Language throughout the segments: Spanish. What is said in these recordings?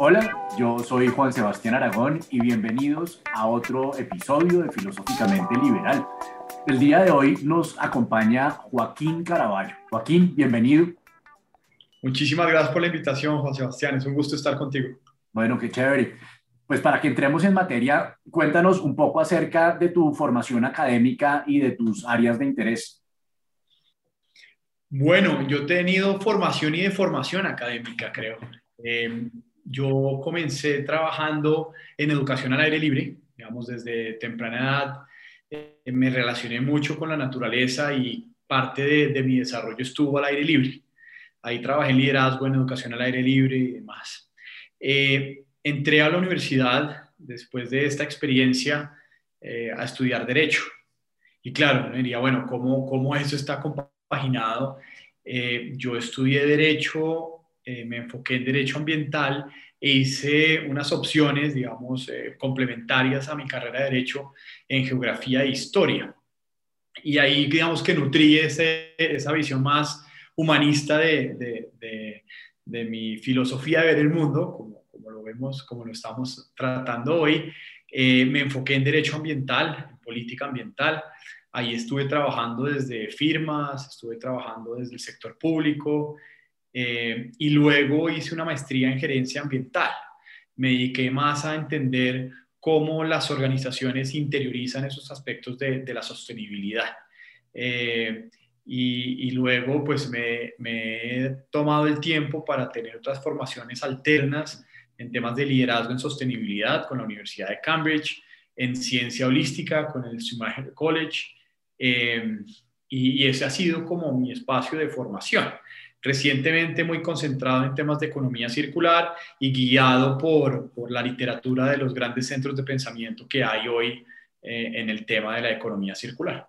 Hola, yo soy Juan Sebastián Aragón y bienvenidos a otro episodio de Filosóficamente Liberal. El día de hoy nos acompaña Joaquín Caraballo. Joaquín, bienvenido. Muchísimas gracias por la invitación, Juan Sebastián. Es un gusto estar contigo. Bueno, qué chévere. Pues para que entremos en materia, cuéntanos un poco acerca de tu formación académica y de tus áreas de interés. Bueno, yo he tenido formación y de formación académica, creo. Eh, yo comencé trabajando en educación al aire libre, digamos, desde temprana edad. Eh, me relacioné mucho con la naturaleza y parte de, mi desarrollo estuvo al aire libre. Ahí trabajé en liderazgo, en educación al aire libre y demás. Eh, entré a la universidad después de esta experiencia eh, a estudiar Derecho. Y claro, me diría, bueno, ¿cómo, cómo eso está compaginado? yo estudié Derecho eh, me enfoqué en derecho ambiental e hice unas opciones, digamos, eh, complementarias a mi carrera de derecho en geografía e historia. Y ahí, digamos, que nutrí esa visión más humanista de, de, mi filosofía de ver el mundo, como, como, lo vemos, como lo estamos tratando hoy. Eh, me enfoqué en derecho ambiental, en política ambiental. Ahí estuve trabajando desde firmas, estuve trabajando desde el sector público, eh, y luego hice una maestría en gerencia ambiental. Me dediqué más a entender cómo las organizaciones interiorizan esos aspectos de, la sostenibilidad. Eh, y, luego pues me, he tomado el tiempo para tener otras formaciones alternas en temas de liderazgo en sostenibilidad con la Universidad de Cambridge, en ciencia holística con el Schumacher College, eh, y, y ese ha sido como mi espacio de formación recientemente muy concentrado en temas de economía circular y guiado por, por la literatura de los grandes centros de pensamiento que hay hoy eh, en el tema de la economía circular.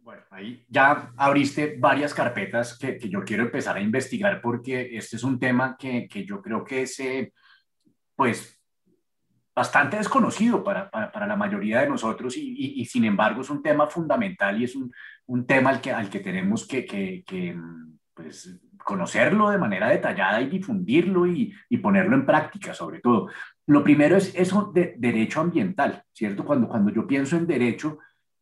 Bueno, ahí ya abriste varias carpetas que, que, yo quiero empezar a investigar porque este es un tema que, que yo creo que es, eh, pues, bastante desconocido para, para, para, la mayoría de nosotros y, sin embargo es un tema fundamental y es un, un tema al que, al que tenemos que, que, que pues, conocerlo de manera detallada y difundirlo y, y, ponerlo en práctica sobre todo. Lo primero es eso de derecho ambiental, ¿cierto? Cuando, cuando yo pienso en derecho,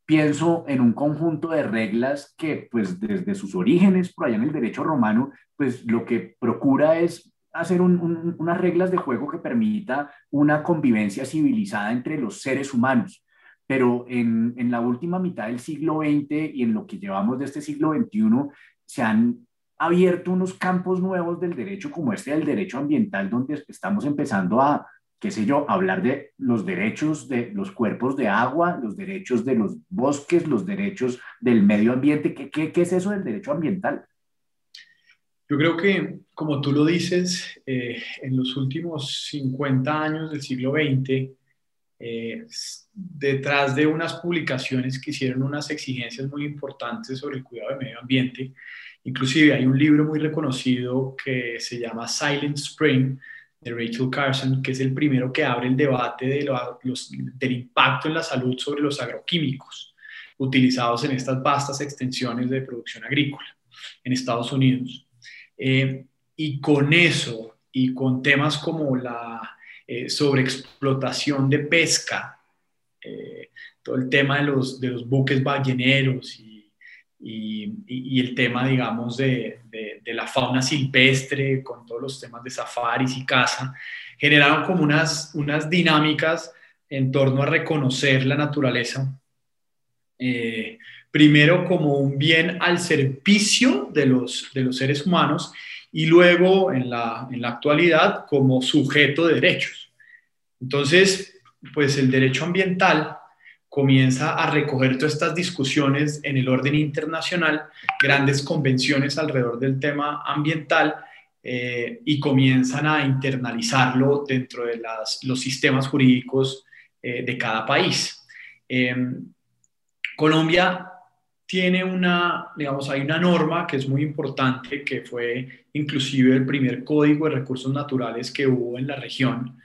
pienso en un conjunto de reglas que pues desde sus orígenes, por allá en el derecho romano, pues lo que procura es hacer unas reglas de juego que permita una convivencia civilizada entre los seres humanos. Pero en, en la última mitad del siglo XX y en lo que llevamos de este siglo XXI, se han abierto unos campos nuevos del derecho, como este del derecho ambiental, donde estamos empezando a, qué sé yo, hablar de los derechos de los cuerpos de agua, los derechos de los bosques, los derechos del medio ambiente. ¿Qué, qué, qué es eso del derecho ambiental? Yo creo que, como tú lo dices, eh, en los últimos 50 años del siglo XX, eh, detrás de unas publicaciones que hicieron unas exigencias muy importantes sobre el cuidado del medio ambiente, inclusive hay un libro muy reconocido que se llama Silent Spring, de Rachel Carson, que es el primero que abre el debate de los, del impacto en la salud sobre los agroquímicos utilizados en estas vastas extensiones de producción agrícola en Estados Unidos. Eh, y con eso y con temas como la eh, sobreexplotación de pesca, eh, todo el tema de los, de los buques balleneros y, y, el tema, digamos, de, de, la fauna silvestre, con todos los temas de safaris y caza, generaron como unas, unas dinámicas en torno a reconocer la naturaleza primero como un bien al servicio de los, de los seres humanos y luego en la, en la actualidad como sujeto de derechos. Entonces, pues el derecho ambiental comienza a recoger todas estas discusiones en el orden internacional, grandes convenciones alrededor del tema ambiental eh, y comienzan a internalizarlo dentro de las, los sistemas jurídicos eh, de cada país. Em, Colombia tiene una, digamos, hay una norma que es muy importante, que fue inclusive el primer código de recursos naturales que hubo en la región.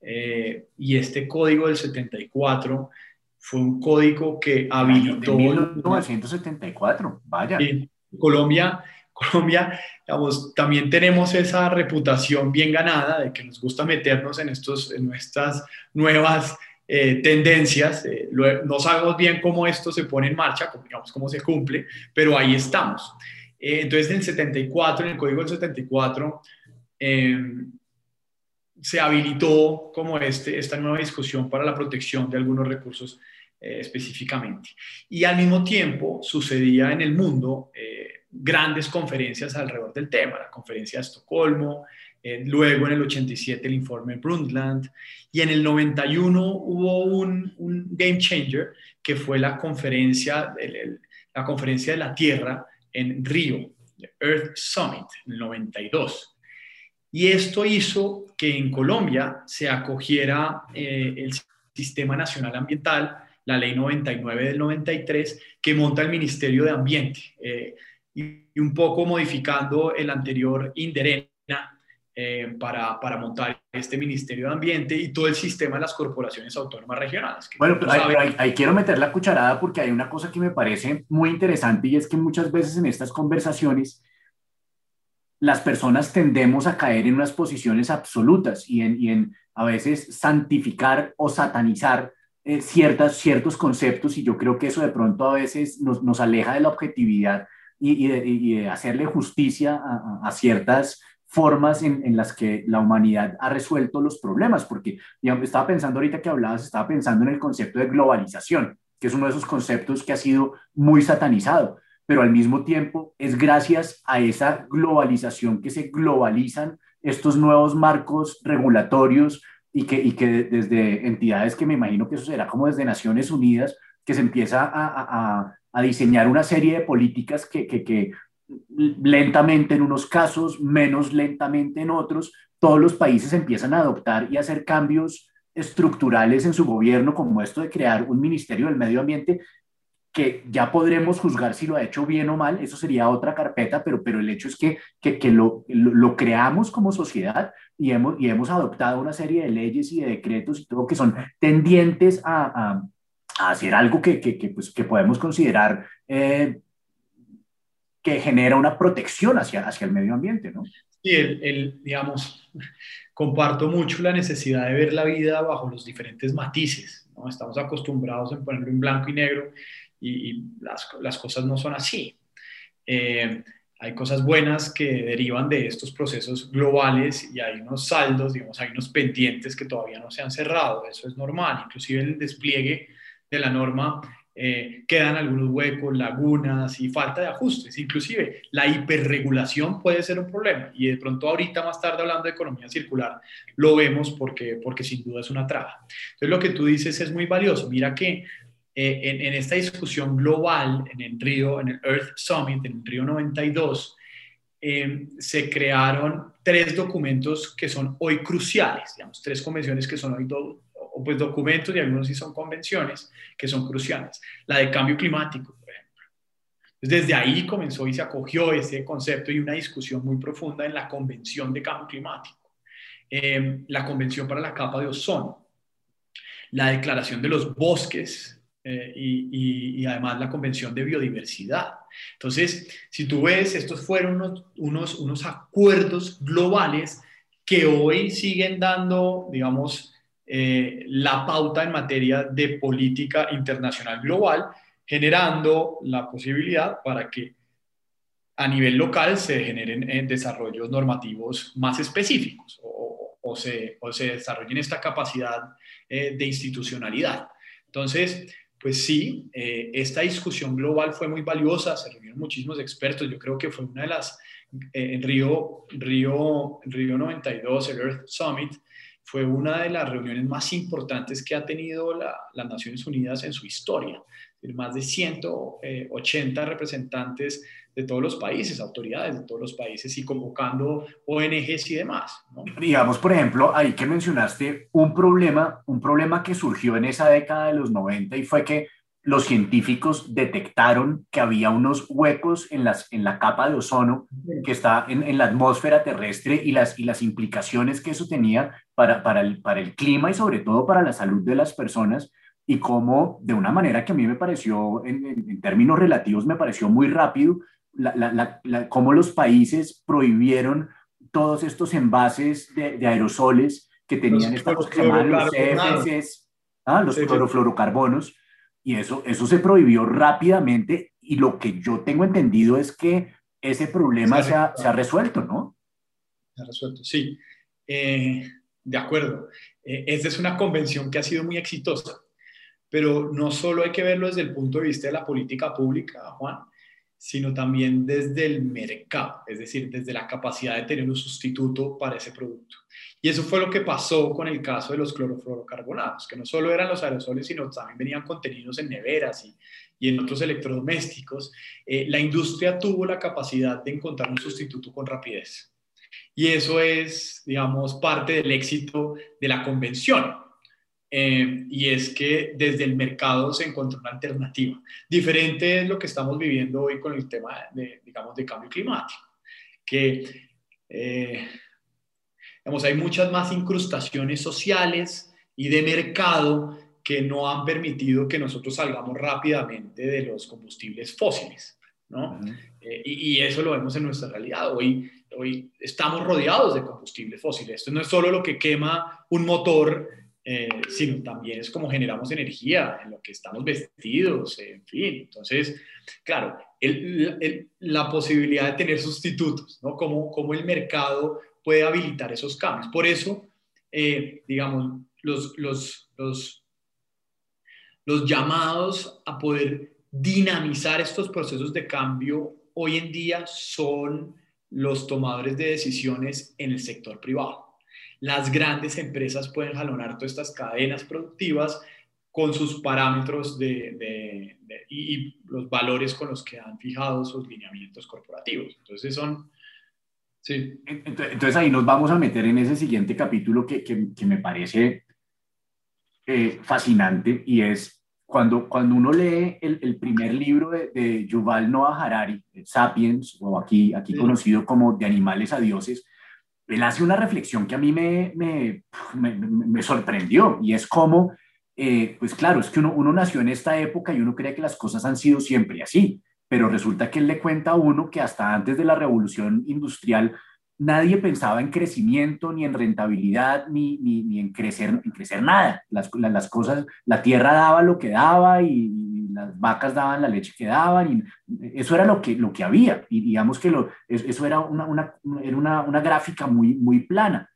Eh, y este código del 74 fue un código que habilitó... 1974, vaya. Colombia, Colombia, digamos, también tenemos esa reputación bien ganada de que nos gusta meternos en, estos, en estas nuevas eh, tendencias. Eh, no sabemos bien cómo esto se pone en marcha, digamos, cómo se cumple, pero ahí estamos. Eh, entonces, en el 74, en el Código del 74, em, se habilitó como este, esta nueva discusión para la protección de algunos recursos específicamente. Y al mismo tiempo sucedía en el mundo grandes conferencias alrededor del tema, la conferencia de Estocolmo, luego en el 87 el informe Brundtland y en el 91 hubo un, game changer que fue la conferencia, la conferencia de la Tierra en Río, Earth Summit, en el 92. Y esto hizo que en Colombia se acogiera eh, el Sistema Nacional Ambiental, la Ley 99 del 93, que monta el Ministerio de Ambiente, eh, y, un poco modificando el anterior INDERENA eh, para, para, montar este Ministerio de Ambiente y todo el sistema de las corporaciones autónomas regionales. Bueno, pero ahí, quiero meter la cucharada porque hay una cosa que me parece muy interesante y es que muchas veces en estas conversaciones las personas tendemos a caer en unas posiciones absolutas y en, y en a veces santificar o satanizar eh, ciertas, ciertos conceptos y yo creo que eso de pronto a veces nos, nos aleja de la objetividad y, y, de, hacerle justicia a, a ciertas formas en, las que la humanidad ha resuelto los problemas, porque digamos, estaba pensando ahorita que hablabas, estaba pensando en el concepto de globalización, que es uno de esos conceptos que ha sido muy satanizado, pero al mismo tiempo es gracias a esa globalización que se globalizan estos nuevos marcos regulatorios y que, y que desde entidades que me imagino que eso será como desde Naciones Unidas, que se empieza a, diseñar una serie de políticas que lentamente en unos casos, menos lentamente en otros, todos los países empiezan a adoptar y hacer cambios estructurales en su gobierno, como esto de crear un Ministerio del Medio Ambiente, que ya podremos juzgar si lo ha hecho bien o mal, eso sería otra carpeta, pero, pero el hecho es que, que, que lo, lo, creamos como sociedad y hemos, y hemos adoptado una serie de leyes y de decretos y todo que son tendientes a, a, hacer algo que, que, pues, que podemos considerar eh, genera una protección hacia, hacia el medio ambiente, ¿no? Sí, el, digamos, comparto mucho la necesidad de ver la vida bajo los diferentes matices, ¿no? Estamos acostumbrados a ponerlo en blanco y negro y, las, las, cosas no son así. Eh, hay cosas buenas que derivan de estos procesos globales y hay unos saldos, digamos, hay unos pendientes que todavía no se han cerrado, eso es normal, inclusive el despliegue de la norma eh, quedan algunos huecos, lagunas y falta de ajustes. Inclusive la hiperregulación puede ser un problema y de pronto ahorita más tarde hablando de economía circular lo vemos porque, porque sin duda es una traba. Entonces lo que tú dices es muy valioso. Mira que eh, en, esta discusión global en el Río, en el Earth Summit, en el Río 92, eh, se crearon tres documentos que son hoy cruciales, digamos, tres convenciones que son hoy pues documentos y algunos sí son convenciones que son cruciales. La de cambio climático, por ejemplo. Desde ahí comenzó y se acogió ese concepto y una discusión muy profunda en la Convención de Cambio Climático, em, la Convención para la Capa de Ozono, la Declaración de los Bosques eh, y, además la Convención de Biodiversidad. Entonces, si tú ves, estos fueron unos, unos, unos acuerdos globales que hoy siguen dando, digamos, eh, la pauta en materia de política internacional global, generando la posibilidad para que a nivel local se generen eh, desarrollos normativos más específicos o, se, o se, desarrollen esta capacidad eh, de institucionalidad. Entonces, pues sí, esta discusión global fue muy valiosa, se reunieron muchísimos expertos, yo creo que fue una de las, en Río, Río, Río 92, el Earth Summit, fue una de las reuniones más importantes que ha tenido las Naciones Unidas en su historia. Más de 180 representantes de todos los países, autoridades de todos los países y convocando ONGs y demás. Digamos, por ejemplo, ahí que mencionaste un problema, un problema que surgió en esa década de los 90 y fue que los científicos detectaron que había unos huecos en, las, en la capa de ozono que está en, en la atmósfera terrestre y las, y las implicaciones que eso tenía para, para, el, para el clima y sobre todo para la salud de las personas y cómo de una manera que a mí me pareció, en, en, términos relativos, me pareció muy rápido, cómo los países prohibieron todos estos envases de, aerosoles que tenían los estas que los CFCs, ¿ah? los clorofluorocarbonos, y eso, eso se prohibió rápidamente, y lo que yo tengo entendido es que ese problema se ha, se ha resuelto, ¿no? Se ha resuelto, sí. Eh, de acuerdo. Eh, esta es una convención que ha sido muy exitosa, pero no solo hay que verlo desde el punto de vista de la política pública, Juan, sino también desde el mercado, es decir, desde la capacidad de tener un sustituto para ese producto. Y eso fue lo que pasó con el caso de los clorofluorocarbonados, que no solo eran los aerosoles, sino también venían contenidos en neveras y, y en otros electrodomésticos. Eh, la industria tuvo la capacidad de encontrar un sustituto con rapidez. Y eso es, digamos, parte del éxito de la convención. Eh, y es que desde el mercado se encontró una alternativa. Diferente es lo que estamos viviendo hoy con el tema, de, digamos, de cambio climático, que, eh, digamos, hay muchas más incrustaciones sociales y de mercado que no han permitido que nosotros salgamos rápidamente de los combustibles fósiles, ¿no? Eh, y, y, eso lo vemos en nuestra realidad. Hoy hoy estamos rodeados de combustible fósil. Esto no es solo lo que quema un motor, eh, sino también es como generamos energía, en lo que estamos vestidos, en fin. Entonces, claro, la posibilidad de tener sustitutos, ¿no? Como, como el mercado puede habilitar esos cambios. Por eso, eh, digamos, los, los, los, los llamados a poder dinamizar estos procesos de cambio hoy en día son los tomadores de decisiones en el sector privado. Las grandes empresas pueden jalonar todas estas cadenas productivas con sus parámetros de, y, los valores con los que han fijado sus lineamientos corporativos. Entonces son... Sí. Entonces ahí nos vamos a meter en ese siguiente capítulo que, que, me parece eh, fascinante y es cuando, cuando uno lee el, el primer libro de, de, Yuval Noah Harari, Sapiens, o aquí, aquí conocido como De animales a dioses, él hace una reflexión que a mí me, me, me, sorprendió y es como, eh, pues claro, es que uno, uno nació en esta época y uno cree que las cosas han sido siempre así, pero resulta que él le cuenta a uno que hasta antes de la revolución industrial nadie pensaba en crecimiento, ni en rentabilidad, ni, ni, en, crecer, en crecer nada. Las, las, cosas, la tierra daba lo que daba y, las vacas daban la leche que daban, y eso era lo que, lo que había. Y digamos que lo, eso era una, una, era una, una gráfica muy, muy plana.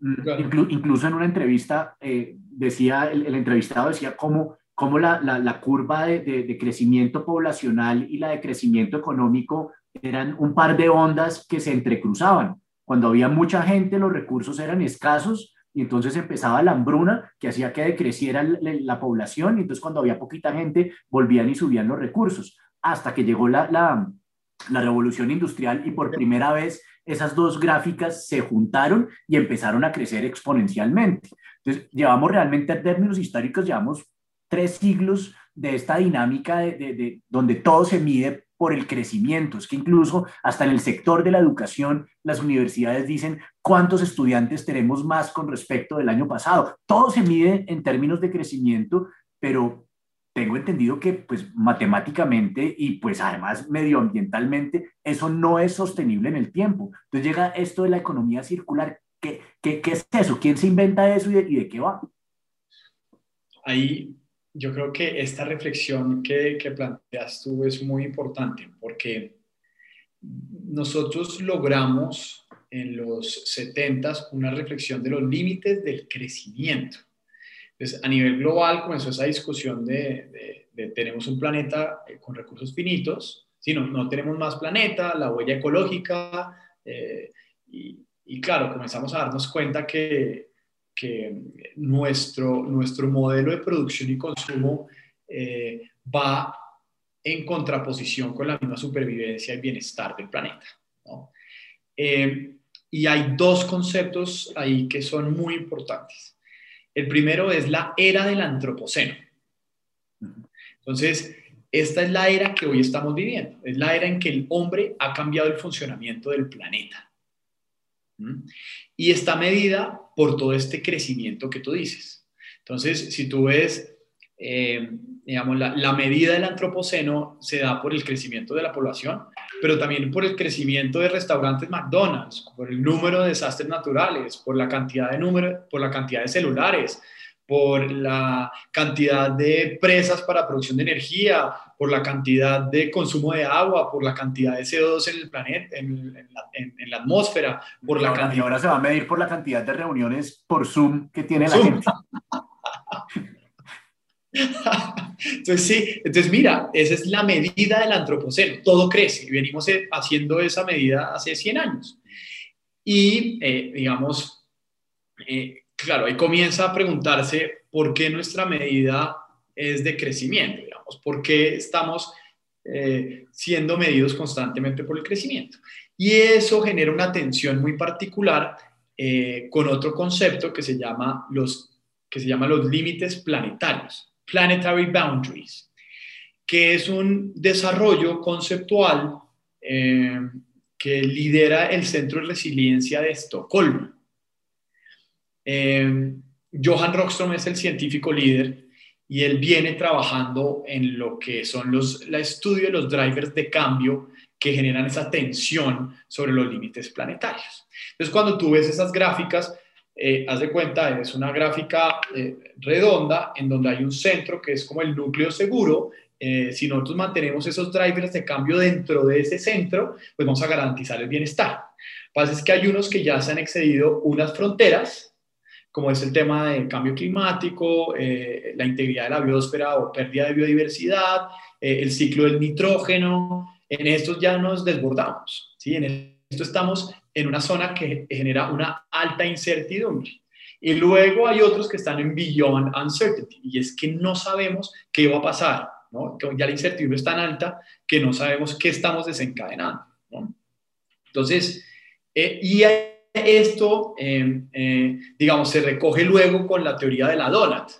Mm, incluso en una entrevista eh, decía, el, entrevistado decía cómo, cómo la, la, curva de, crecimiento poblacional y la de crecimiento económico eran un par de ondas que se entrecruzaban. Cuando había mucha gente, los recursos eran escasos y entonces empezaba la hambruna que hacía que decreciera la, población y entonces cuando había poquita gente volvían y subían los recursos hasta que llegó la, la, la revolución industrial y por primera vez esas dos gráficas se juntaron y empezaron a crecer exponencialmente. Entonces, llevamos realmente en términos históricos, llevamos tres siglos de esta dinámica de, de, donde todo se mide por el crecimiento. Es que incluso hasta en el sector de la educación, las universidades dicen cuántos estudiantes tenemos más con respecto del año pasado. Todo se mide en términos de crecimiento, pero tengo entendido que pues matemáticamente y pues además medioambientalmente eso no es sostenible en el tiempo. Entonces llega esto de la economía circular. ¿Qué, qué, qué es eso? ¿Quién se inventa eso y de, y de qué va? Ahí yo creo que esta reflexión que, que planteas tú es muy importante porque nosotros logramos en los 70 una reflexión de los límites del crecimiento. Entonces, a nivel global comenzó esa discusión de, tenemos un planeta eh, con recursos finitos, si no, no tenemos más planeta, la huella ecológica, eh, y, y, claro, comenzamos a darnos cuenta que que nuestro, nuestro modelo de producción y consumo eh, va en contraposición con la misma supervivencia y bienestar del planeta. Eh, y hay dos conceptos ahí que son muy importantes. El primero es la era del antropoceno. Entonces, esta es la era que hoy estamos viviendo. Es la era en que el hombre ha cambiado el funcionamiento del planeta. Y está medida por todo este crecimiento que tú dices. Entonces, si tú ves, eh, digamos, la, la, medida del antropoceno se da por el crecimiento de la población, pero también por el crecimiento de restaurantes McDonald's, por el número de desastres naturales, por la cantidad de número, por la cantidad de celulares, por la cantidad de presas para producción de energía, por la cantidad de consumo de agua, por la cantidad de CO2 en el planeta, en, la, en, la, atmósfera, por la cantidad... Y ahora se va a medir por la cantidad de reuniones por Zoom que tiene la gente. entonces, sí, entonces mira, esa es la medida del antropoceno, todo crece y venimos eh, haciendo esa medida hace 100 años. Y, eh, digamos, eh, claro, ahí comienza a preguntarse por qué nuestra medida es de crecimiento, digamos, por qué estamos eh, siendo medidos constantemente por el crecimiento. Y eso genera una tensión muy particular eh, con otro concepto que se llama los, que se llama los límites planetarios, planetary boundaries, que es un desarrollo conceptual eh, que lidera el Centro de Resiliencia de Estocolmo. Eh, Johan Rockström es el científico líder y él viene trabajando en lo que son los el estudio de los drivers de cambio que generan esa tensión sobre los límites planetarios. Entonces, cuando tú ves esas gráficas, eh, haz de cuenta, es una gráfica eh, redonda en donde hay un centro que es como el núcleo seguro. Eh, si nosotros mantenemos esos drivers de cambio dentro de ese centro, pues vamos a garantizar el bienestar. Lo que pasa es que hay unos que ya se han excedido unas fronteras como es el tema del cambio climático, eh, la integridad de la biosfera o pérdida de biodiversidad, eh, el ciclo del nitrógeno. En estos ya nos desbordamos. ¿sí? En esto estamos en una zona que genera una alta incertidumbre. Y luego hay otros que están en beyond uncertainty, y es que no sabemos qué va a pasar. ¿no? Ya la incertidumbre es tan alta que no sabemos qué estamos desencadenando. ¿no? Entonces, eh, y hay esto, em, eh, digamos, se recoge luego con la teoría de la donut,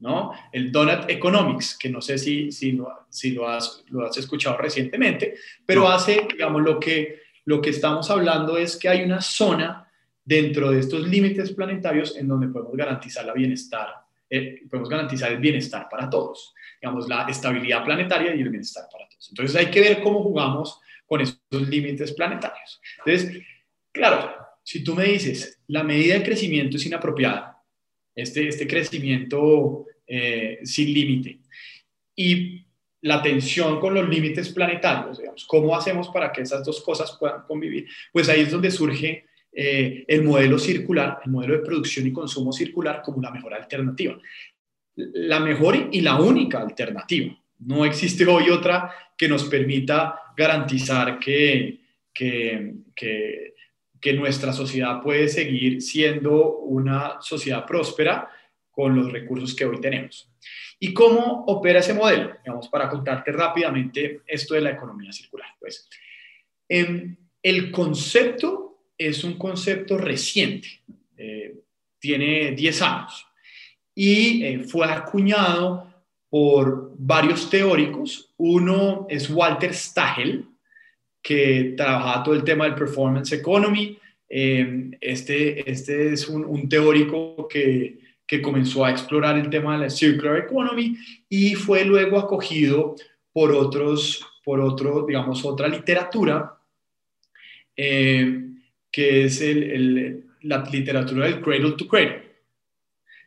¿no? El donut economics, que no sé si, si, lo, si lo, has, lo has escuchado recientemente, pero hace, digamos, lo que, lo que estamos hablando es que hay una zona dentro de estos límites planetarios en donde podemos garantizar la bienestar, eh, podemos garantizar el bienestar para todos, digamos, la estabilidad planetaria y el bienestar para todos. Entonces hay que ver cómo jugamos con esos límites planetarios. Entonces, claro, si tú me dices, la medida de crecimiento es inapropiada, este, este crecimiento eh, sin límite, y la tensión con los límites planetarios, ¿cómo hacemos para que esas dos cosas puedan convivir? Pues ahí es donde surge eh, el modelo circular, el modelo de producción y consumo circular como la mejor alternativa. La mejor y la única alternativa. No existe hoy otra que nos permita garantizar que, que que nuestra sociedad puede seguir siendo una sociedad próspera con los recursos que hoy tenemos. ¿Y cómo opera ese modelo? Vamos, para contarte rápidamente esto de la economía circular. Pues, em, el concepto es un concepto reciente, eh, tiene 10 años y eh, fue acuñado por varios teóricos. Uno es Walter Stagel, que trabajaba todo el tema del performance economy. Eh, este, este es un, teórico que, que, comenzó a explorar el tema de la circular economy y fue luego acogido por otros, por otro, digamos, otra literatura, eh, que es el, la literatura del cradle to cradle,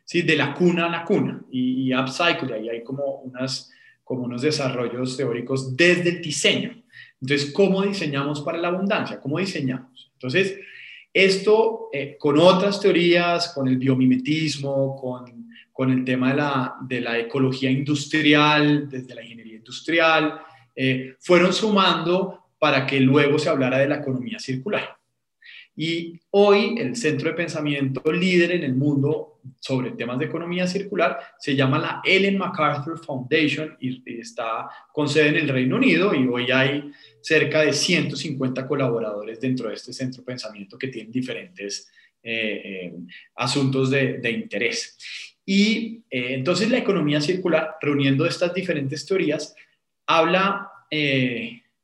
¿sí? de la cuna a la cuna, y, y upcycle, ahí hay como, unas, como unos desarrollos teóricos desde el diseño. Entonces, ¿cómo diseñamos para la abundancia? ¿Cómo diseñamos? Entonces, esto eh, con otras teorías, con el biomimetismo, con, con el tema de la, de la, ecología industrial, desde la ingeniería industrial, eh, fueron sumando para que luego se hablara de la economía circular. Y hoy el centro de pensamiento líder en el mundo sobre temas de economía circular se llama la Ellen MacArthur Foundation y está con sede en el Reino Unido y hoy hay cerca de 150 colaboradores dentro de este centro de pensamiento que tienen diferentes eh, eh, asuntos de, interés. Y eh, entonces la economía circular, reuniendo estas diferentes teorías, habla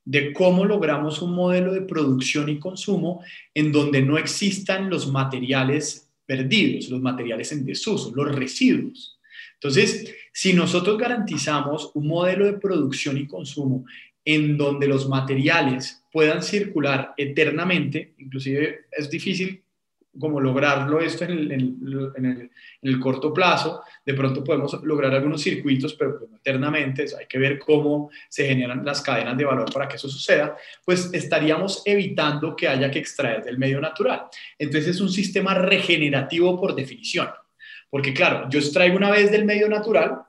de cómo logramos un modelo de producción y consumo en donde no existan los materiales perdidos, los materiales en desuso, los residuos. Entonces, si nosotros garantizamos un modelo de producción y consumo en donde los materiales puedan circular eternamente, inclusive es difícil como lograrlo esto en el, corto plazo. De pronto podemos lograr algunos circuitos, pero pues, eternamente, hay que ver cómo se generan las cadenas de valor para que eso suceda, pues estaríamos evitando que haya que extraer del medio natural. Entonces es un sistema regenerativo por definición, porque claro, yo extraigo una vez del medio natural,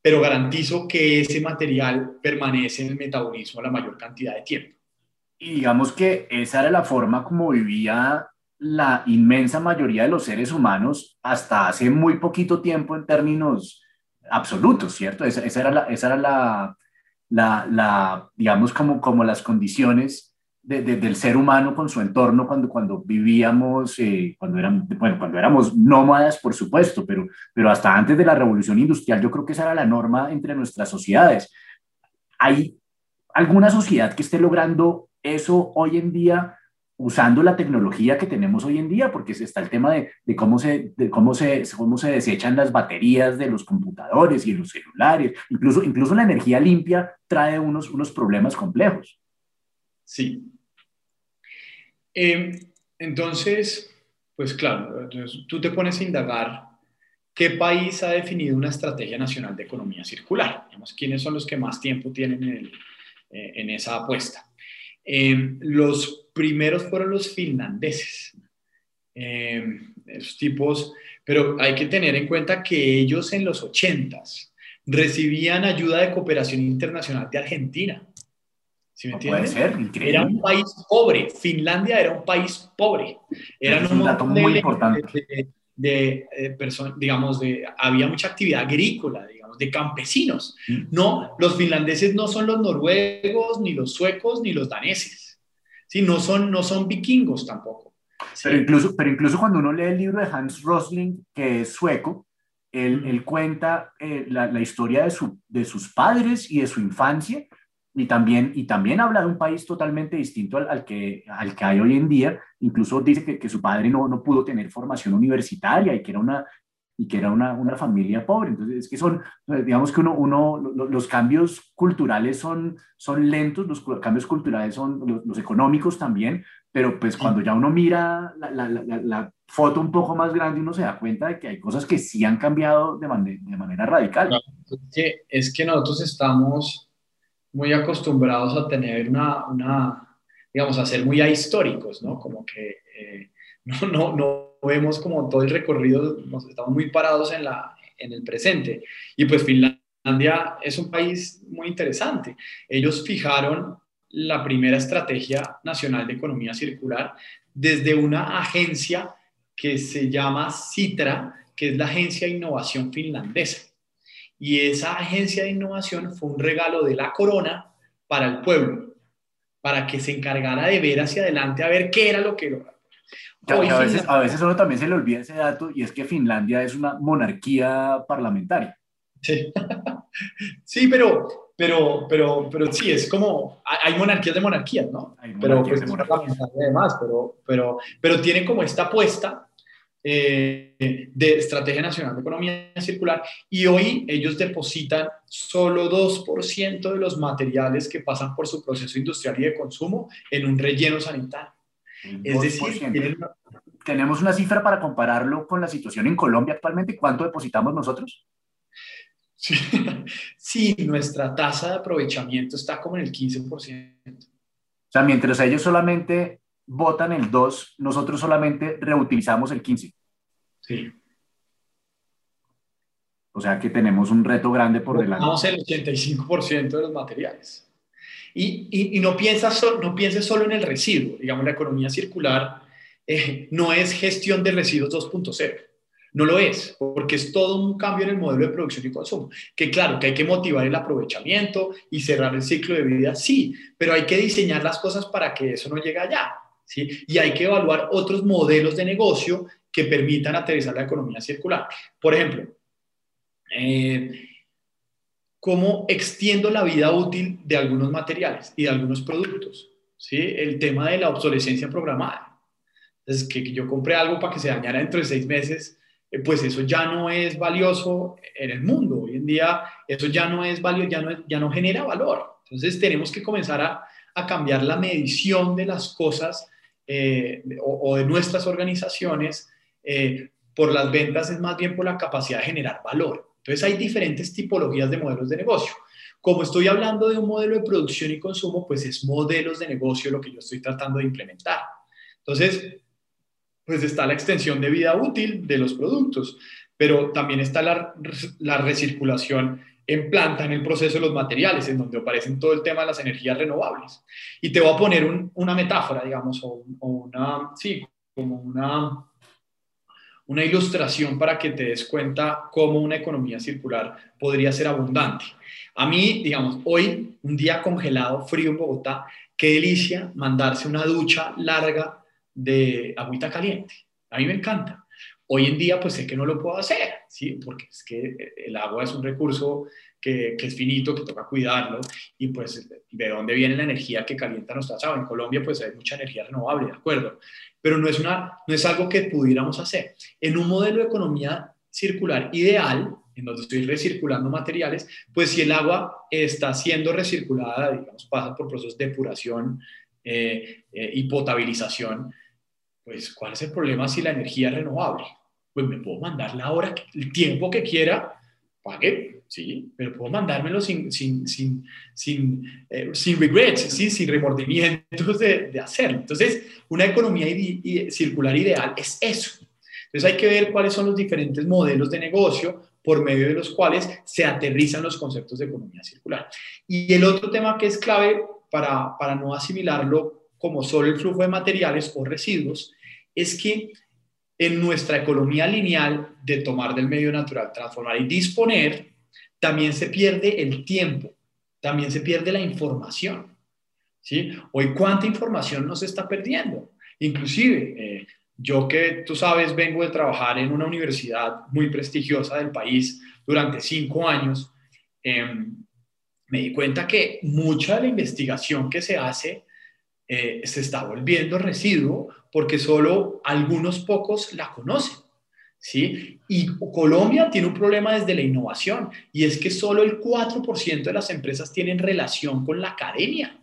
pero garantizo que ese material permanece en el metabolismo la mayor cantidad de tiempo. Y digamos que esa era la forma como vivía la inmensa mayoría de los seres humanos hasta hace muy poquito tiempo en términos absolutos, ¿cierto? Esa, era, la, esa era la, la, digamos, como, como las condiciones del ser humano con su entorno cuando, cuando vivíamos, eh, cuando, eran, bueno, cuando éramos nómadas, por supuesto, pero, pero hasta antes de la revolución industrial yo creo que esa era la norma entre nuestras sociedades. ¿Hay alguna sociedad que esté logrando eso hoy en día usando la tecnología que tenemos hoy en día, porque está el tema de, cómo, se, de cómo, se, cómo se desechan las baterías de los computadores y de los celulares. Incluso, incluso la energía limpia trae unos, unos problemas complejos. Sí. Em, entonces, pues claro, tú te pones a indagar qué país ha definido una estrategia nacional de economía circular. Digamos, ¿Quiénes son los que más tiempo tienen en, eh, en esa apuesta? Em, los primeros fueron los finlandeses. Eh, esos tipos, pero hay que tener en cuenta que ellos en los ochentas recibían ayuda de cooperación internacional de Argentina. ¿Sí me entiendes? Puede ser, increíble. Era un país pobre. Finlandia era un país pobre. Era un, dato muy importante. De, eh, personas, digamos, de, había mucha actividad agrícola, digamos, de campesinos. Mm. No, los finlandeses no son los noruegos, ni los suecos, ni los daneses ¿sí? No son, no son vikingos tampoco. Pero, incluso, pero incluso cuando uno lee el libro de Hans Rosling, que es sueco, él, él cuenta eh, la, la, historia de, su, de sus padres y de su infancia, y también, y también habla de un país totalmente distinto al, al, que, al que hay hoy en día. Incluso dice que, que su padre no, no, pudo tener formación universitaria y que era una, y que era una, una, familia pobre. Entonces, es que son, digamos que uno, uno los cambios culturales son, son lentos, los cambios culturales son los, económicos también, pero pues cuando ya uno mira la, la, la, foto un poco más grande, uno se da cuenta de que hay cosas que sí han cambiado de, de manera radical. es, que, es que nosotros estamos muy acostumbrados a tener una, una digamos, a ser muy ahistóricos, ¿no? Como que eh, no, no, no vemos como todo el recorrido, nos estamos muy parados en, la, en el presente. Y pues Finlandia es un país muy interesante. Ellos fijaron la primera estrategia nacional de economía circular desde una agencia que se llama Citra, que es la Agencia de Innovación Finlandesa. Y esa agencia de innovación fue un regalo de la corona para el pueblo, para que se encargara de ver hacia adelante a ver qué era lo que a, veces, a veces uno también se le olvida ese dato y es que Finlandia es una monarquía parlamentaria. Sí, sí pero, pero, pero, pero sí, es como, hay monarquías de monarquías, ¿no? Hay pero, pues, de monarquías. Además, pero, pero, pero tienen como esta apuesta eh, de Estrategia Nacional de Economía Circular y hoy ellos depositan solo 2% de los materiales que pasan por su proceso industrial y de consumo en un relleno sanitario. Es decir, tenemos una cifra para compararlo con la situación en Colombia actualmente. ¿Cuánto depositamos nosotros? Sí, nuestra tasa de aprovechamiento está como en el 15%. O sea, mientras ellos solamente votan el 2, nosotros solamente reutilizamos el 15. Sí. O sea que tenemos un reto grande por delante. Vamos el 85% de los materiales. Y, no, piensas no pienses solo en el residuo, digamos, la economía circular eh, no es gestión de residuos 2.0. No lo es, porque es todo un cambio en el modelo de producción y consumo. Que claro, que hay que motivar el aprovechamiento y cerrar el ciclo de vida, sí, pero hay que diseñar las cosas para que eso no llegue allá. ¿sí? Y hay que evaluar otros modelos de negocio que permitan aterrizar la economía circular. Por ejemplo, eh, cómo extiendo la vida útil de algunos materiales y de algunos productos. ¿sí? El tema de la obsolescencia programada. Es que yo compré algo para que se dañara dentro de seis meses eh, pues eso ya no es valioso en el mundo. Hoy en día eso ya no es valioso, ya no, ya no genera valor. Entonces tenemos que comenzar a, a cambiar la medición de las cosas eh, o, de nuestras organizaciones eh, por las ventas, es más bien por la capacidad de generar valor. Entonces hay diferentes tipologías de modelos de negocio. Como estoy hablando de un modelo de producción y consumo, pues es modelos de negocio lo que yo estoy tratando de implementar. Entonces, pues está la extensión de vida útil de los productos, pero también está la, la recirculación en planta, en el proceso de los materiales, en donde aparecen todo el tema de las energías renovables. Y te voy a poner una metáfora, digamos, o, una, sí, como una, una ilustración para que te des cuenta cómo una economía circular podría ser abundante. A mí, digamos, hoy, un día congelado, frío en Bogotá, qué delicia mandarse una ducha larga de agüita caliente. A mí me encanta. Hoy en día, pues sé que no lo puedo hacer, ¿sí? Porque es que el agua es un recurso que, es finito, que toca cuidarlo, y pues de dónde viene la energía que calienta nuestra chava. En Colombia, pues hay mucha energía renovable, ¿de acuerdo? Pero no es, una, no es algo que pudiéramos hacer. En un modelo de economía circular ideal, en donde estoy recirculando materiales, pues si el agua está siendo recirculada, digamos, pasa por procesos de depuración eh, eh, y potabilización, pues ¿cuál es el problema si la energía es renovable? Pues me puedo mandar la hora, el tiempo que quiera, pague, sí, pero puedo mandármelo sin, sin, sin, sin, eh, sin regrets, ¿sí? sin remordimientos de, de, hacerlo. Entonces, una economía circular ideal es eso. Entonces hay que ver cuáles son los diferentes modelos de negocio por medio de los cuales se aterrizan los conceptos de economía circular. Y el otro tema que es clave para, para no asimilarlo como solo el flujo de materiales o residuos es que en nuestra economía lineal de tomar del medio natural, transformar y disponer, también se pierde el tiempo, también se pierde la información. ¿sí? Hoy, ¿cuánta información nos está perdiendo? Inclusive, eh, yo que tú sabes, vengo de trabajar en una universidad muy prestigiosa del país durante cinco años, em, me di cuenta que mucha de la investigación que se hace eh, se está volviendo residuo porque solo algunos pocos la conocen. ¿Sí? Y Colombia tiene un problema desde la innovación y es que solo el 4% de las empresas tienen relación con la academia.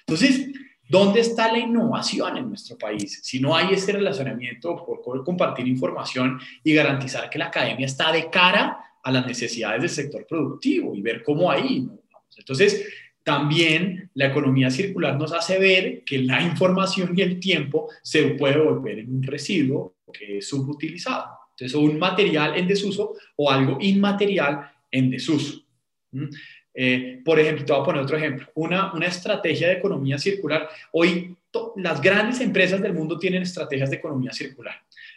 Entonces, ¿dónde está la innovación en nuestro país? Si no hay ese relacionamiento por poder compartir información y garantizar que la academia está de cara a las necesidades del sector productivo y ver cómo ahí. Entonces, también la economía circular nos hace ver que la información y el tiempo se puede volver en un residuo que es subutilizado. Entonces, un material en desuso o algo inmaterial en desuso. Eh, por ejemplo, te voy a poner otro ejemplo. Una, una estrategia de economía circular. Hoy las grandes empresas del mundo tienen estrategias de economía circular.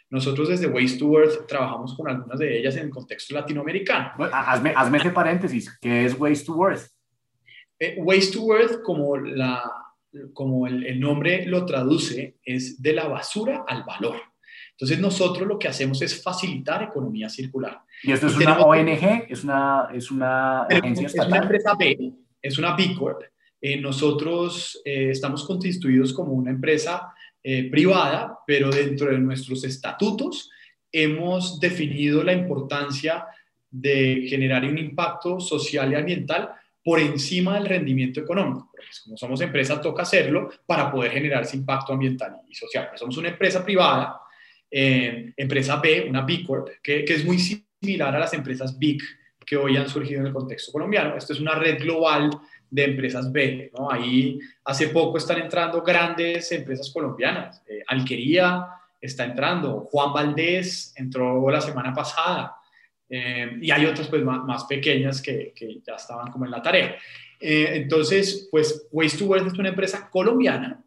Nosotros desde Waste to Earth trabajamos con algunas de ellas en el contexto latinoamericano. hazme, hazme ese paréntesis. ¿Qué es Waste to Earth? Eh, waste to Earth, como, la, como el, nombre lo traduce, es de la basura al valor. Entonces nosotros lo que hacemos es facilitar economía circular. ¿Y esto es una ONG? ¿Es una, es una agencia estatal? Es una empresa B, es una B Corp. Eh, nosotros eh, estamos constituidos como una empresa privada, pero dentro de nuestros estatutos hemos definido la importancia de generar un impacto social y ambiental por encima del rendimiento económico. Porque como somos empresa, toca hacerlo para poder generar ese impacto ambiental y social. somos una empresa privada, eh, empresa B, una B Corp, que, es muy similar a las empresas BIC que hoy han surgido en el contexto colombiano. Esto es una red global de empresas B. Ahí hace poco están entrando grandes empresas colombianas. Eh, Alquería está entrando, Juan Valdés entró la semana pasada. Eh, y hay otras pues más, pequeñas que, que, ya estaban como en la tarea. Eh, entonces, pues Waste to World es una empresa colombiana,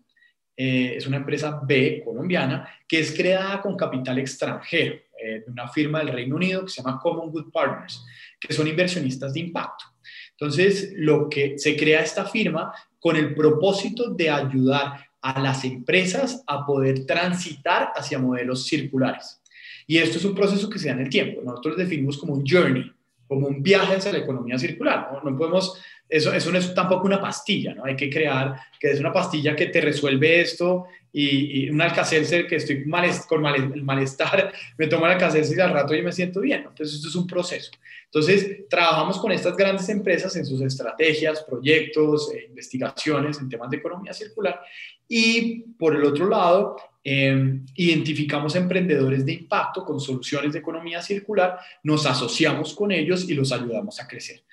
eh, es una empresa B colombiana que es creada con capital extranjero de una firma del Reino Unido que se llama Common Good Partners, que son inversionistas de impacto. Entonces, lo que se crea esta firma con el propósito de ayudar a las empresas a poder transitar hacia modelos circulares. Y esto es un proceso que se da en el tiempo. Nosotros definimos como un journey, como un viaje hacia la economía circular. No, podemos eso, eso no es tampoco una pastilla, ¿no? Hay que crear que es una pastilla que te resuelve esto y, y un alcacelser que estoy mal, con malestar, me tomo el alcacelser y al rato yo me siento bien. Entonces, esto es un proceso. Entonces, trabajamos con estas grandes empresas en sus estrategias, proyectos, eh, investigaciones en temas de economía circular y por el otro lado, em, identificamos emprendedores de impacto con soluciones de economía circular, nos asociamos con ellos y los ayudamos a crecer.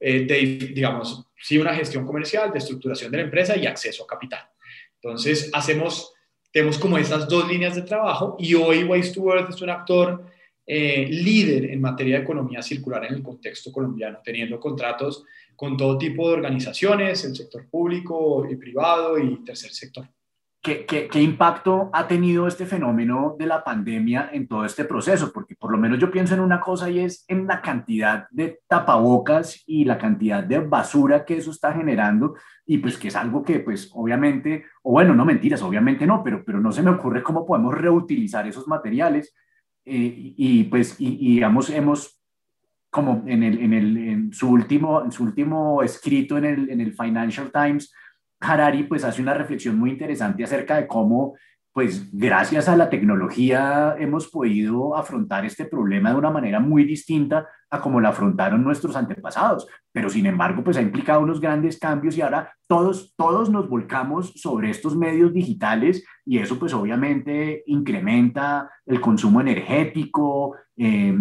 Eh, de, digamos, sí, una gestión comercial, de estructuración de la empresa y acceso a capital. Entonces, hacemos, tenemos como esas dos líneas de trabajo y hoy Waste to World es un actor eh, líder en materia de economía circular en el contexto colombiano, teniendo contratos con todo tipo de organizaciones, el sector público y privado y tercer sector. ¿Qué, qué, impacto ha tenido este fenómeno de la pandemia en todo este proceso? Porque por lo menos yo pienso en una cosa y es en la cantidad de tapabocas y la cantidad de basura que eso está generando y pues que es algo que pues obviamente, o bueno, no mentiras, obviamente no, pero, pero no se me ocurre cómo podemos reutilizar esos materiales eh, y pues y, y digamos hemos como en, el, en, el, en, su, último, en su último escrito en el, en el Financial Times, Harari pues hace una reflexión muy interesante acerca de cómo pues gracias a la tecnología hemos podido afrontar este problema de una manera muy distinta a como la afrontaron nuestros antepasados, pero sin embargo pues ha implicado unos grandes cambios y ahora todos, todos nos volcamos sobre estos medios digitales y eso pues obviamente incrementa el consumo energético, eh,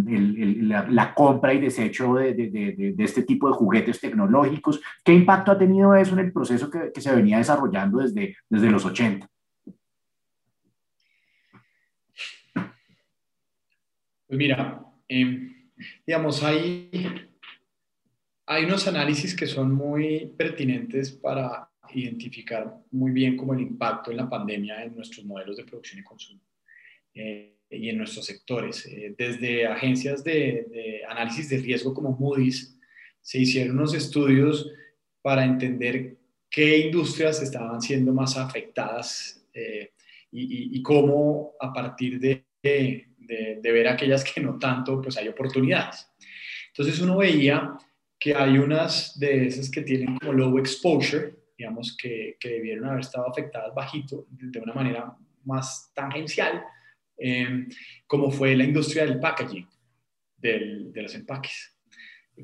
la, compra y desecho de, de, de, este tipo de juguetes tecnológicos. ¿Qué impacto ha tenido eso en el proceso que, que se venía desarrollando desde, desde los 80? Pues mira, em, digamos, hay, hay unos análisis que son muy pertinentes para identificar muy bien como el impacto en la pandemia en nuestros modelos de producción y consumo eh, y en nuestros sectores. Eh, desde agencias de, análisis de riesgo como Moody's, se hicieron unos estudios para entender qué industrias estaban siendo más afectadas eh, y, cómo a partir de, ver aquellas que no tanto, pues hay oportunidades. Entonces uno veía que hay unas de esas que tienen como low exposure, digamos, que, que debieron haber estado afectadas bajito, de una manera más tangencial, em, como fue la industria del packaging, del, de los empaques.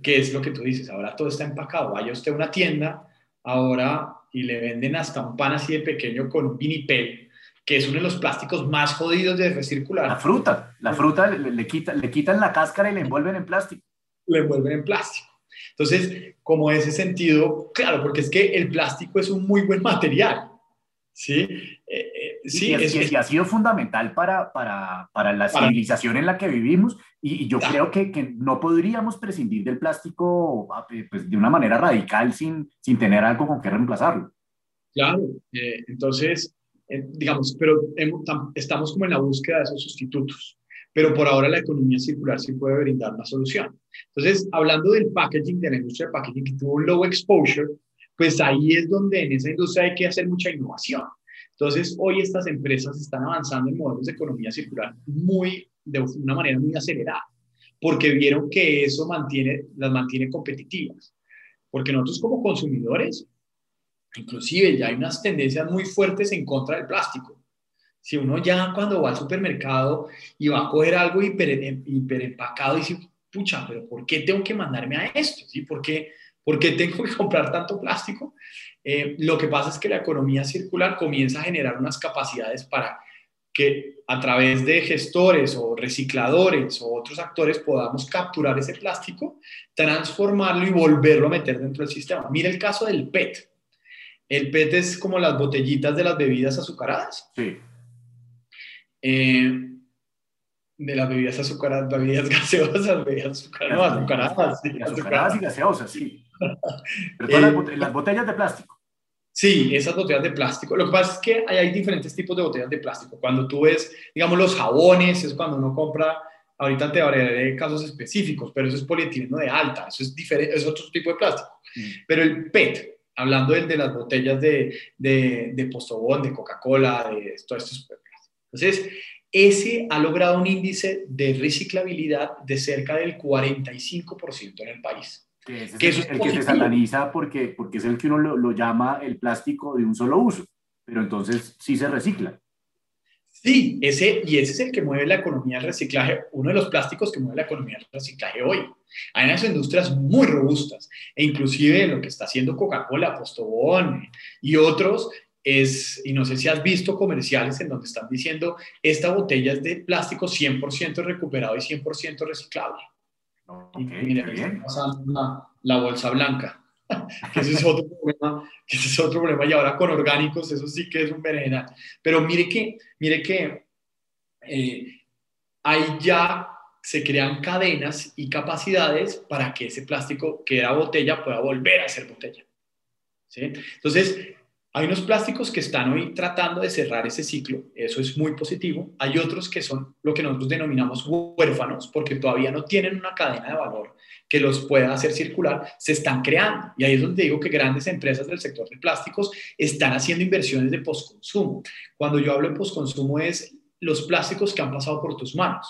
¿Qué es lo que tú dices? Ahora todo está empacado. Vaya usted a una tienda ahora y le venden hasta un pan así de pequeño con vinipel que es uno de los plásticos más jodidos de recircular. La fruta, la fruta le, le, quitan, le quitan la cáscara y le envuelven en plástico. Le envuelven en plástico. Entonces, como ese sentido, claro, porque es que el plástico es un muy buen material, ¿sí? Eh, eh, sí, y, es, ha sido fundamental para, para, para la civilización en la que vivimos y, yo creo que, que, no podríamos prescindir del plástico eh, pues, de una manera radical sin, sin tener algo con que reemplazarlo. Claro, entonces eh, digamos, pero estamos como en la búsqueda de esos sustitutos. Pero por ahora la economía circular sí puede brindar una solución. Entonces, hablando del packaging, de la industria del packaging que tuvo un low exposure, pues ahí es donde en esa industria hay que hacer mucha innovación. Entonces, hoy estas empresas están avanzando en modelos de economía circular muy, de una manera muy acelerada, porque vieron que eso mantiene, las mantiene competitivas. Porque nosotros como consumidores Inclusive ya hay unas tendencias muy fuertes en contra del plástico. Si uno ya cuando va al supermercado y va a coger algo hiper, empacado, dice, pucha, pero ¿por qué tengo que mandarme a esto? ¿Sí? ¿Por, qué, ¿Por qué tengo que comprar tanto plástico? Eh, lo que pasa es que la economía circular comienza a generar unas capacidades para que a través de gestores o recicladores o otros actores podamos capturar ese plástico, transformarlo y volverlo a meter dentro del sistema. Mira el caso del PET. El PET es como las botellitas de las bebidas azucaradas. Sí. Eh, de las bebidas azucaradas, bebidas gaseosas, bebidas azucaradas, azucaradas, sí, azucaradas y gaseosas, sí. Pero eh, las, botellas de plástico. Sí, esas botellas de plástico. Lo que pasa es que hay, hay, diferentes tipos de botellas de plástico. Cuando tú ves, digamos, los jabones, es cuando uno compra, ahorita te hablaré de casos específicos, pero eso es polietileno de alta, eso es diferente, es otro tipo de plástico. Mm. Pero el PET, hablando de, de las botellas de, de, de Postobón, de Coca-Cola, de todos estos Entonces, ese ha logrado un índice de reciclabilidad de cerca del 45% en el país. Que, es el, que se sataniza porque, porque es el que uno lo, lo llama el plástico de un solo uso, pero entonces sí se recicla. Sí, ese, y ese es el que mueve la economía del reciclaje, uno de los plásticos que mueve la economía del reciclaje hoy. Hay unas industrias muy robustas, e inclusive lo que está haciendo Coca-Cola, Postobón y otros, es, y no sé si has visto comerciales en donde están diciendo, esta botella es de plástico 100% recuperado y 100% reciclable. y mira, está pasando la, la bolsa blanca. Que ese es otro problema, que ese es otro problema, y ahora con orgánicos, eso sí que es un berenjenal. Pero mire que, mire que eh, ahí ya se crean cadenas y capacidades para que ese plástico que era botella pueda volver a ser botella. ¿sí? Entonces, hay unos plásticos que están hoy tratando de cerrar ese ciclo, eso es muy positivo. Hay otros que son lo que nosotros denominamos huérfanos, porque todavía no tienen una cadena de valor que los pueda hacer circular, se están creando. Y ahí es donde digo que grandes empresas del sector de plásticos están haciendo inversiones de postconsumo. Cuando yo hablo de postconsumo es los plásticos que han pasado por tus manos.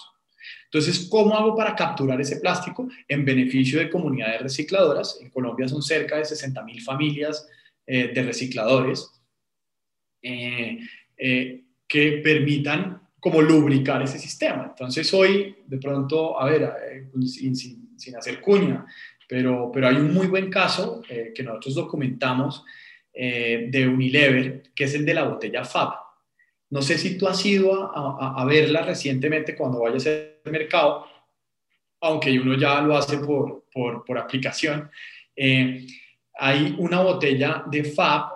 Entonces, ¿cómo hago para capturar ese plástico en beneficio de comunidades recicladoras? En Colombia son cerca de 60 mil familias eh, de recicladores eh, eh, que permitan como lubricar ese sistema. Entonces hoy, de pronto, a ver, sin, sin, hacer cuña, pero, pero hay un muy buen caso que nosotros documentamos de Unilever, que es el de la botella FAB. No sé si tú has ido a, a, verla recientemente cuando vayas al mercado, aunque uno ya lo hace por, por, por aplicación. Eh, hay una botella de Fab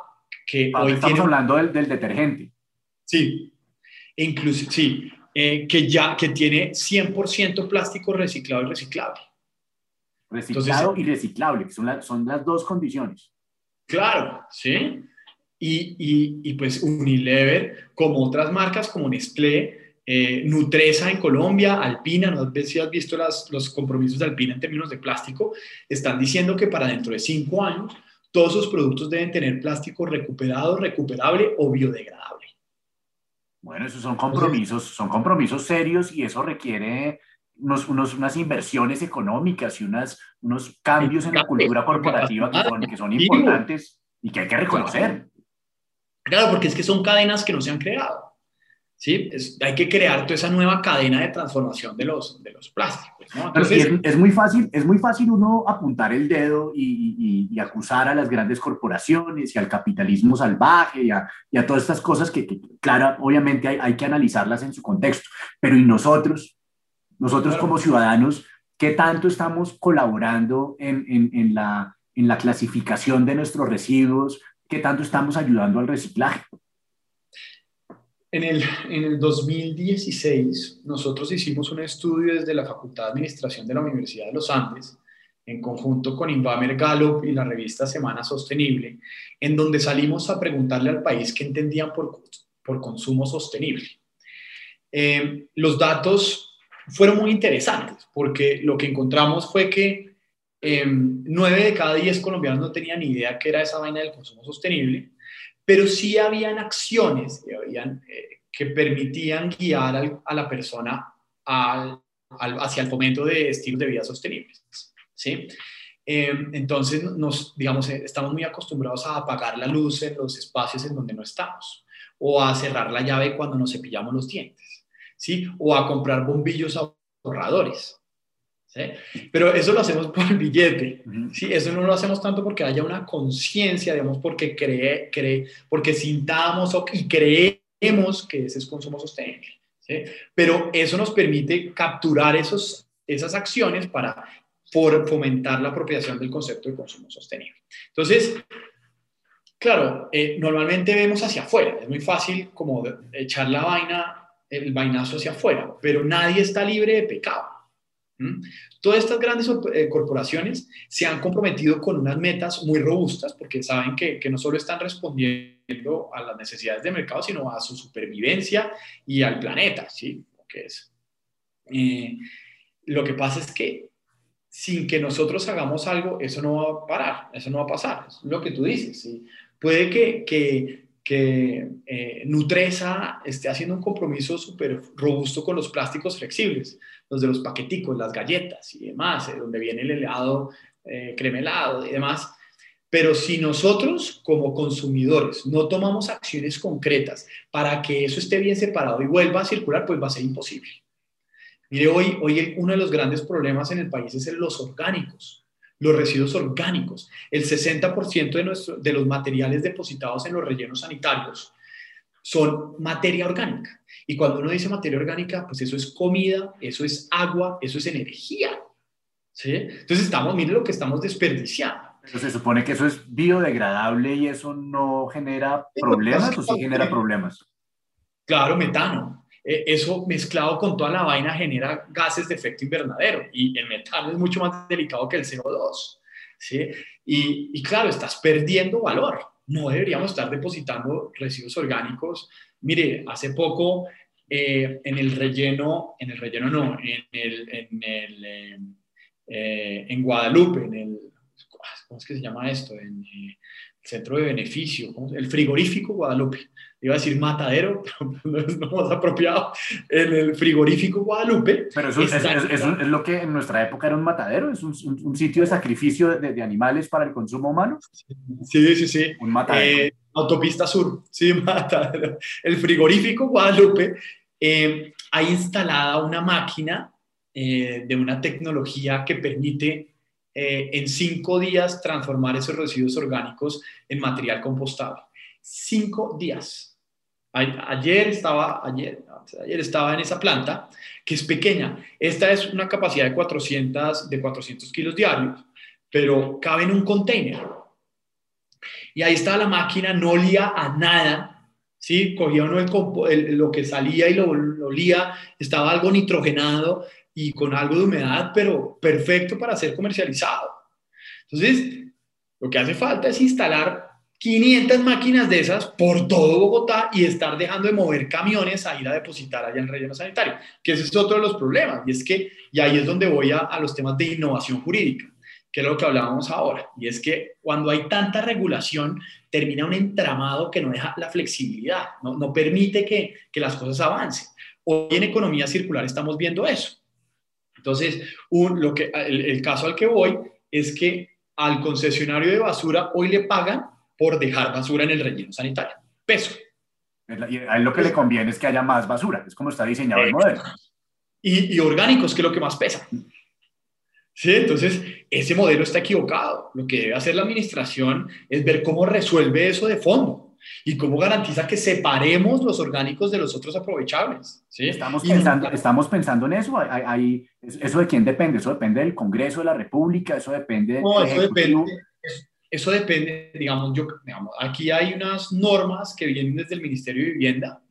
que hoy Estamos hablando del, del, detergente. Sí, incluso, sí, eh, que ya que tiene 100% plástico reciclado y reciclable. Reciclado y reciclable, que son, son las dos condiciones. Claro, sí. Y, y, y, pues Unilever, como otras marcas como Nestlé, eh, Nutresa en Colombia, Alpina, no sé si has visto las, los compromisos de Alpina en términos de plástico, están diciendo que para dentro de cinco años todos sus productos deben tener plástico recuperado, recuperable o biodegradable. Bueno, esos son compromisos, son compromisos serios y eso requiere unos, unos, unas inversiones económicas y unas, unos cambios en la cultura corporativa que son, que son importantes y que hay que reconocer. Claro, porque es que son cadenas que no se han creado. ¿Sí? hay que crear toda esa nueva cadena de transformación de los, de los plásticos. Entonces, es, muy fácil, es muy fácil uno apuntar el dedo y, y, acusar a las grandes corporaciones y al capitalismo salvaje y a, y a todas estas cosas que, claro, obviamente hay, hay, que analizarlas en su contexto. Pero ¿y nosotros? Nosotros como ciudadanos, ¿qué tanto estamos colaborando en, en, en, la, en la clasificación de nuestros residuos? ¿Qué tanto estamos ayudando al reciclaje? En el, en el 2016, nosotros hicimos un estudio desde la Facultad de Administración de la Universidad de los Andes, en conjunto con Invamer Gallup y la revista Semana Sostenible, en donde salimos a preguntarle al país qué entendían por, consumo sostenible. Eh, los datos fueron muy interesantes, porque lo que encontramos fue que eh, nueve de cada diez colombianos no tenían ni idea qué era esa vaina del consumo sostenible, pero sí habían acciones habían, eh, que permitían guiar a la persona hacia el fomento de estilos de vida sostenibles. ¿sí? Em, entonces, nos, digamos, eh, estamos muy acostumbrados a apagar la luz en los espacios en donde no estamos, o a cerrar la llave cuando nos cepillamos los dientes, ¿sí? o a comprar bombillos ahorradores. Pero eso lo hacemos por el billete, ¿sí? Eso no lo hacemos tanto porque haya una conciencia, digamos, porque, cree, cree, porque sintamos y creemos que ese es consumo sostenible, ¿sí? Pero eso nos permite capturar esos, esas acciones para fomentar la apropiación del concepto de consumo sostenible. Entonces, claro, eh, normalmente vemos hacia afuera, es muy fácil como echar la vaina, el vainazo hacia afuera, pero nadie está libre de pecado. ¿Mm? Todas estas grandes eh, corporaciones se han comprometido con unas metas muy robustas porque saben que, no solo están respondiendo a las necesidades de mercado, sino a su supervivencia y al planeta, ¿sí? Lo es. Eh, lo que pasa es que sin que nosotros hagamos algo, eso no va a parar, eso no va a pasar, es lo que tú dices. Puede que, que que eh, Nutresa esté haciendo un compromiso súper robusto con los plásticos flexibles, los de los paqueticos, las galletas y demás, eh, donde viene el helado eh, cremelado y demás. Pero si nosotros como consumidores no tomamos acciones concretas para que eso esté bien separado y vuelva a circular, pues va a ser imposible. Mire, hoy, hoy uno de los grandes problemas en el país es los orgánicos, los residuos orgánicos. El 60% de, nuestro, de los materiales depositados en los rellenos sanitarios son materia orgánica. Y cuando uno dice materia orgánica, pues eso es comida, eso es agua, eso es energía. ¿sí? Entonces estamos, mire lo que estamos desperdiciando. Pero se supone que eso es biodegradable y eso no genera problemas o sí genera problemas. Claro, metano. E, eso mezclado con toda la vaina genera gases de efecto invernadero y el metano es mucho más delicado que el CO2. ¿sí? Y, y claro, estás perdiendo valor. No deberíamos estar depositando residuos orgánicos. Mire, hace poco eh, en el relleno, en el relleno no, en, el, en, eh, eh, en Guadalupe, en el ¿cómo es que se llama esto? En eh, el centro de beneficio, el frigorífico Guadalupe. Iba a decir matadero, pero no es lo más apropiado. En el frigorífico Guadalupe. Pero eso, es, lo que en nuestra época era un matadero, es un, un, sitio de sacrificio de, de, animales para el consumo humano. Sí, sí, sí. Un matadero. Eh, autopista Sur, sí, matadero. El frigorífico Guadalupe eh, ha instalada una máquina de una tecnología que permite eh, en cinco días transformar esos residuos orgánicos en material compostable. Cinco días. ayer, estaba, ayer, ayer estaba en esa planta, que es pequeña. Esta es una capacidad de 400, de 400 kilos diarios, pero cabe en un container. Y ahí estaba la máquina, no olía a nada, ¿sí? Cogía uno lo que salía y lo, lo olía, estaba algo nitrogenado, y con algo de humedad, pero perfecto para ser comercializado. Entonces, lo que hace falta es instalar 500 máquinas de esas por todo Bogotá y estar dejando de mover camiones a ir a depositar allá en el relleno sanitario, que ese es otro de los problemas. Y es que, y ahí es donde voy a, a los temas de innovación jurídica, que es lo que hablábamos ahora. Y es que cuando hay tanta regulación, termina un entramado que no deja la flexibilidad, no, no permite que, que las cosas avancen. Hoy en economía circular estamos viendo eso. Entonces, un, lo que, el, caso al que voy es que al concesionario de basura hoy le pagan por dejar basura en el relleno sanitario. Peso. Y a él lo que le conviene es que haya más basura, es como está diseñado el modelo. Y, y orgánicos, que es lo que más pesa. ¿Sí? Entonces, ese modelo está equivocado. Lo que debe hacer la administración es ver cómo resuelve eso de fondo. ¿Y cómo garantiza que separemos los orgánicos de los otros aprovechables? ¿sí? Estamos, pensando, estamos pensando en eso. Hay, ¿Eso de quién depende? ¿Eso depende del Congreso de la República? ¿Eso depende No, eso depende, eso depende, digamos, yo, digamos, aquí hay unas normas que vienen desde el Ministerio de Vivienda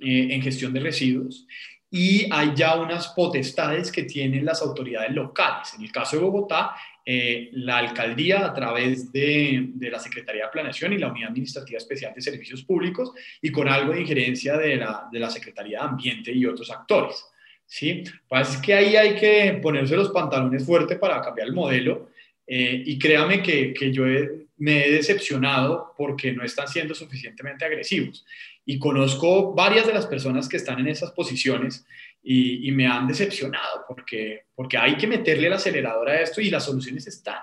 eh, en gestión de residuos y hay ya unas potestades que tienen las autoridades locales. En el caso de Bogotá, eh, la alcaldía a través de, de, la Secretaría de Planeación y la Unidad Administrativa Especial de Servicios Públicos y con algo de injerencia de la, de la Secretaría de Ambiente y otros actores. ¿sí? Pues es que ahí hay que ponerse los pantalones fuertes para cambiar el modelo eh, y créame que, que yo me he decepcionado porque no están siendo suficientemente agresivos. Y conozco varias de las personas que están en esas posiciones y, me han decepcionado porque, porque hay que meterle el acelerador a esto y las soluciones están.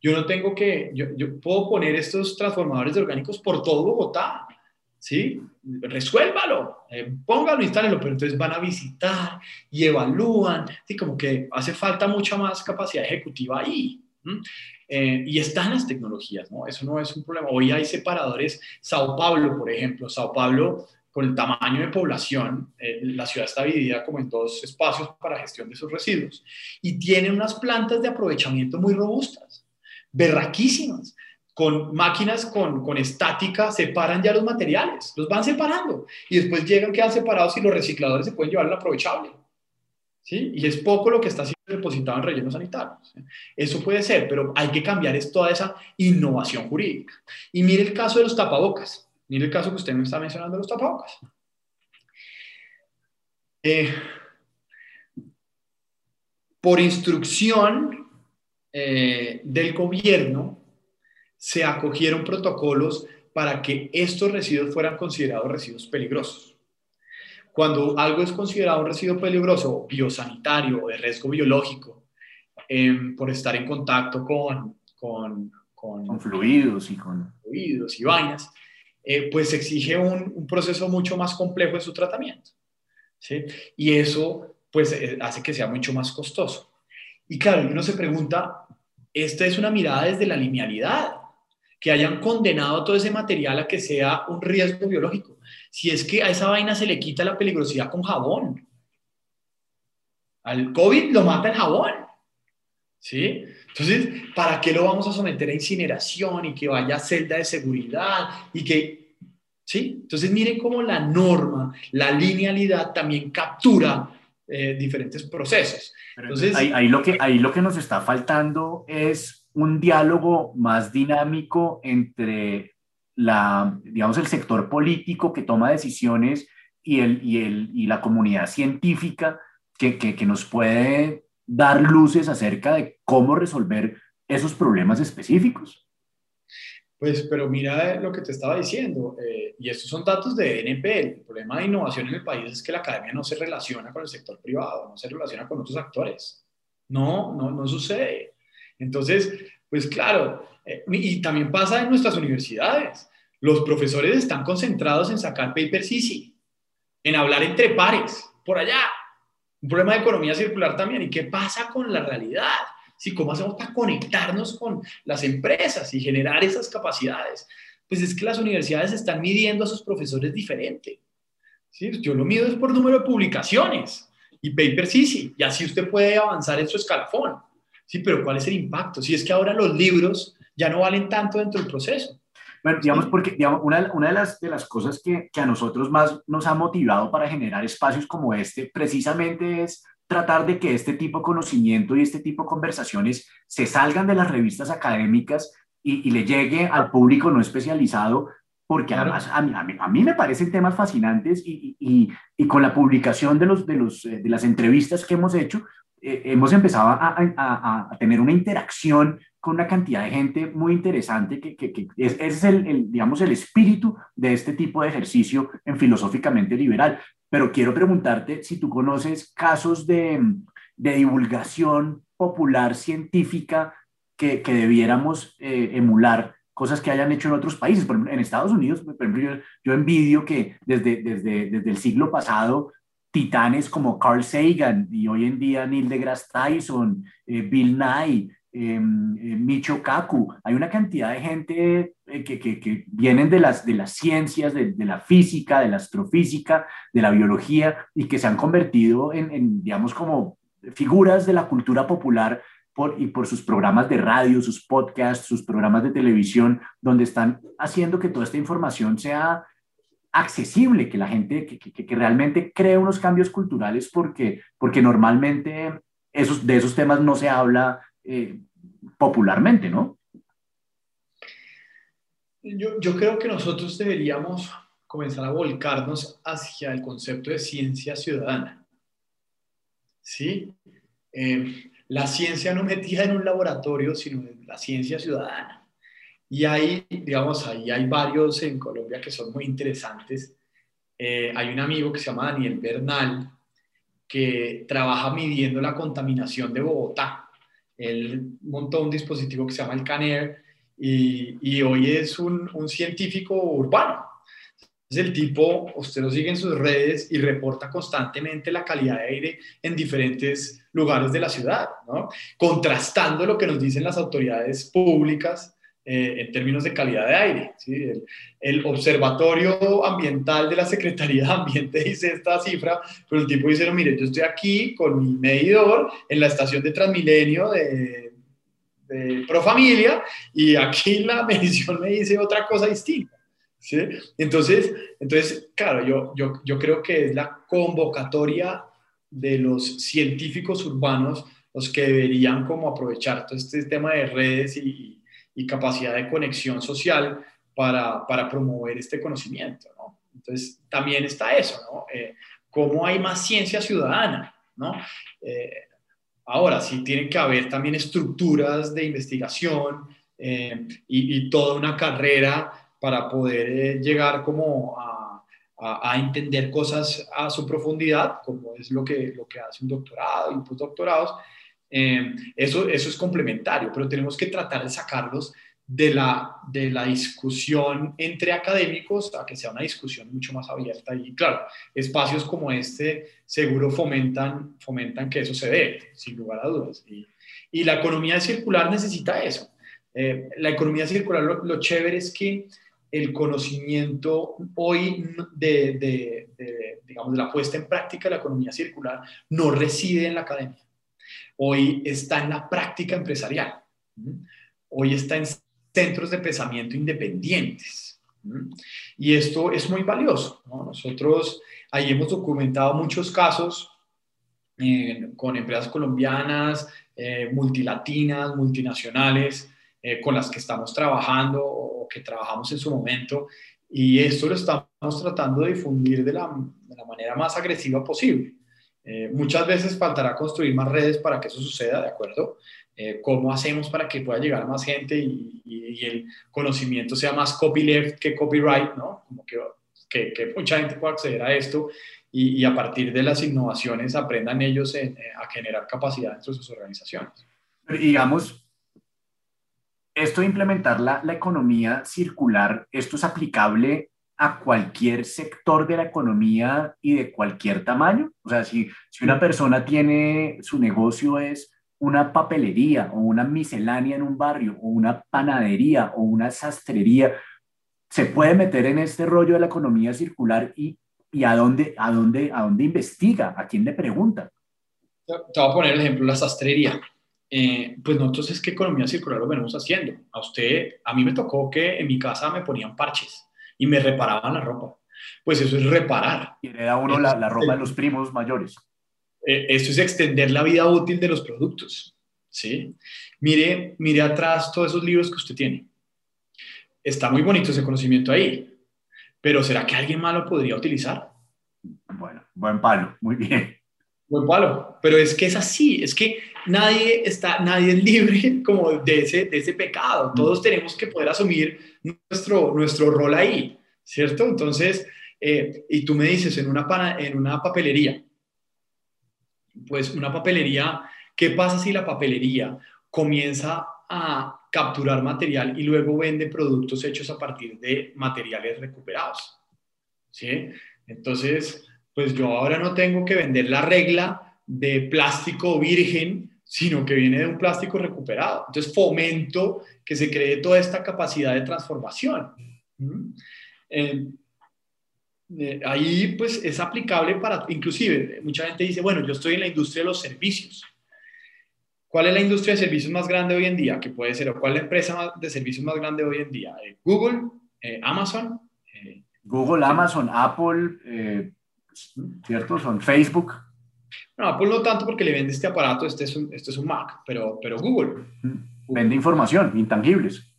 Yo no tengo que, yo, yo puedo poner estos transformadores de orgánicos por todo Bogotá, ¿sí? Resuélvalo, eh, póngalo, instálelo, pero entonces van a visitar y evalúan, ¿sí? Como que hace falta mucha más capacidad ejecutiva ahí. Eh, y están las tecnologías, ¿no? Eso no es un problema. Hoy hay separadores, Sao Paulo, por ejemplo, Sao Paulo con el tamaño de población, eh, la ciudad está dividida como en dos espacios para gestión de sus residuos y tiene unas plantas de aprovechamiento muy robustas, berraquísimas, con máquinas con, con estática separan ya los materiales, los van separando y después llegan, quedan separados y los recicladores se pueden llevar al aprovechable. ¿Sí? Y es poco lo que está siendo depositado en rellenos sanitarios. Eso puede ser, pero hay que cambiar toda esa innovación jurídica. Y mire el caso de los tapabocas. Mire el caso que usted me está mencionando los tapabocas. Eh, por instrucción eh, del gobierno, se acogieron protocolos para que estos residuos fueran considerados residuos peligrosos. Cuando algo es considerado un residuo peligroso, biosanitario o de riesgo biológico, em, por estar en contacto con, con, con, fluidos y con fluidos y vainas, eh, pues exige un, un, proceso mucho más complejo en su tratamiento. ¿sí? Y eso pues eh, hace que sea mucho más costoso. Y claro, uno se pregunta, esta es una mirada desde la linealidad, que hayan condenado todo ese material a que sea un riesgo biológico. Si es que a esa vaina se le quita la peligrosidad con jabón. Al COVID lo mata el jabón. ¿Sí? Entonces, ¿para qué lo vamos a someter a incineración y que vaya a celda de seguridad y que... ¿Sí? Entonces, miren cómo la norma, la linealidad también captura eh, diferentes procesos. Entonces, ahí, lo que, ahí lo que nos está faltando es un diálogo más dinámico entre la, digamos, el sector político que toma decisiones y, el, y, el, y la comunidad científica que, que, que nos puede dar luces acerca de cómo resolver esos problemas específicos. Pues, pero mira lo que te estaba diciendo, eh, y estos son datos de NPL. El problema de innovación en el país es que la academia no se relaciona con el sector privado, no se relaciona con otros actores. No, no, no sucede. Entonces, pues claro, eh, y también pasa en nuestras universidades. Los profesores están concentrados en sacar papers easy, en hablar entre pares, por allá. Un problema de economía circular también. ¿Y qué pasa con la realidad? ¿sí? ¿Cómo hacemos para conectarnos con las empresas y generar esas capacidades? Pues es que las universidades están midiendo a sus profesores diferente. ¿sí? Yo lo mido es por número de publicaciones y papers sí, y así usted puede avanzar en su escalafón. Sí, pero ¿cuál es el impacto? Si es que ahora los libros ya no valen tanto dentro del proceso. Bueno, digamos, porque digamos, una, una de, las, de las cosas que, que, a nosotros más nos ha motivado para generar espacios como este, precisamente es tratar de que este tipo de conocimiento y este tipo de conversaciones se salgan de las revistas académicas y, le llegue al público no especializado, porque además a mí, a, mí, me parecen temas fascinantes y, y, y, con la publicación de, los, de, los, eh, de las entrevistas que hemos hecho, eh, hemos empezado a, a, a, tener una interacción con una cantidad de gente muy interesante, que, que, que es, es el, el, digamos, el espíritu de este tipo de ejercicio en filosóficamente liberal pero quiero preguntarte si tú conoces casos de, de divulgación popular científica que, que debiéramos eh, emular, cosas que hayan hecho en otros países. Por ejemplo, en Estados Unidos, por ejemplo, yo, yo envidio que desde, desde, desde el siglo pasado titanes como Carl Sagan y hoy en día Neil deGrasse Tyson, eh, Bill Nye, eh, Micho Kaku, hay una cantidad de gente eh, que, que, vienen de las, de las ciencias, de, de, la física, de la astrofísica, de la biología, y que se han convertido en, en digamos, como figuras de la cultura popular por, y por sus programas de radio, sus podcasts, sus programas de televisión, donde están haciendo que toda esta información sea accesible, que la gente, que, que realmente cree unos cambios culturales, porque, porque normalmente esos, de esos temas no se habla eh, popularmente, ¿no? Yo, creo que nosotros deberíamos comenzar a volcarnos hacia el concepto de ciencia ciudadana. ¿Sí? Eh, la ciencia no metida en un laboratorio, sino la ciencia ciudadana. Y hay, digamos, ahí hay varios en Colombia que son muy interesantes. Eh, hay un amigo que se llama Daniel Bernal, que trabaja midiendo la contaminación de Bogotá él montó un dispositivo que se llama el CANER y, hoy es un, un, científico urbano. Es el tipo, usted lo sigue en sus redes y reporta constantemente la calidad de aire en diferentes lugares de la ciudad, ¿no? contrastando lo que nos dicen las autoridades públicas eh, en términos de calidad de aire. ¿sí? El, el, Observatorio Ambiental de la Secretaría de Ambiente dice esta cifra, pero el tipo dice, no, mire, yo estoy aquí con mi medidor en la estación de Transmilenio de, de Profamilia y aquí la medición me dice otra cosa distinta. ¿sí? Entonces, entonces, claro, yo, yo, yo creo que es la convocatoria de los científicos urbanos los que deberían como aprovechar todo este tema de redes y, y capacidad de conexión social para, para promover este conocimiento. ¿no? Entonces, también está eso, ¿no? Eh, ¿Cómo hay más ciencia ciudadana? ¿no? Eh, ahora, sí tiene que haber también estructuras de investigación eh, y, toda una carrera para poder llegar como a, a, a, entender cosas a su profundidad, como es lo que, lo que hace un doctorado y postdoctorados, Eh, eso, eso es complementario, pero tenemos que tratar de sacarlos de la, de la discusión entre académicos a que sea una discusión mucho más abierta. Y claro, espacios como este seguro fomentan, fomentan que eso se dé, sin lugar a dudas. Y, y la economía circular necesita eso. Eh, la economía circular, lo, chévere es que el conocimiento hoy de, de, digamos, de la puesta en práctica de la economía circular no reside en la academia. Hoy está en la práctica empresarial. Hoy está en centros de pensamiento independientes. Y esto es muy valioso. Nosotros ahí hemos documentado muchos casos eh, con empresas colombianas, eh, multilatinas, multinacionales, eh, con las que estamos trabajando o que trabajamos en su momento. Y esto lo estamos tratando de difundir de la, de la manera más agresiva posible. Muchas veces faltará construir más redes para que eso suceda, ¿de acuerdo? Eh, cómo hacemos para que pueda llegar más gente y, el conocimiento sea más copyleft que copyright, ¿no? Como que, que, mucha gente pueda acceder a esto y, a partir de las innovaciones aprendan ellos eh, a generar capacidad dentro de sus organizaciones. digamos, esto de implementar la, la economía circular, ¿esto es aplicable a cualquier sector de la economía y de cualquier tamaño? O sea, si, si una persona tiene, su negocio es una papelería o una miscelánea en un barrio o una panadería o una sastrería se puede meter en este rollo de la economía circular y, y a, dónde, a, dónde, a dónde investiga, a quién le pregunta. Te voy a poner el ejemplo, la sastrería. Eh, pues nosotros es que economía circular lo venimos haciendo. A usted, a mí me tocó que en mi casa me ponían parches y me reparaban la ropa. Pues eso es reparar. Y le da uno la, la ropa de los primos mayores. Eh, esto es extender la vida útil de los productos. ¿sí? Mire, mire atrás todos esos libros que usted tiene. Está muy bonito ese conocimiento ahí, pero ¿será que alguien más lo podría utilizar? Bueno, buen palo, muy bien. Buen palo, pero es que es así, es que nadie está, nadie es libre como de ese, de ese pecado. Todos tenemos que poder asumir nuestro, nuestro rol ahí, ¿cierto? Entonces, eh, y tú me dices en una, en una papelería, pues una papelería, ¿qué pasa si la papelería comienza a capturar material y luego vende productos hechos a partir de materiales recuperados? ¿Sí? Entonces, pues yo ahora no tengo que vender la regla de plástico virgen, sino que viene de un plástico recuperado. Entonces, fomento que se cree toda esta capacidad de transformación. ¿Mm? Eh, eh, ahí pues es aplicable para, inclusive, mucha gente dice, bueno, yo estoy en la industria de los servicios. ¿Cuál es la industria de servicios más grande hoy en día? Que puede ser, o cuál es la empresa de servicios más grande hoy en día? Eh, Google, Amazon. Google, Amazon, Apple, ¿cierto? Son Facebook. No, Apple no tanto porque le vende este aparato, este es un, este es un Mac, pero, pero Google. Vende información, intangibles.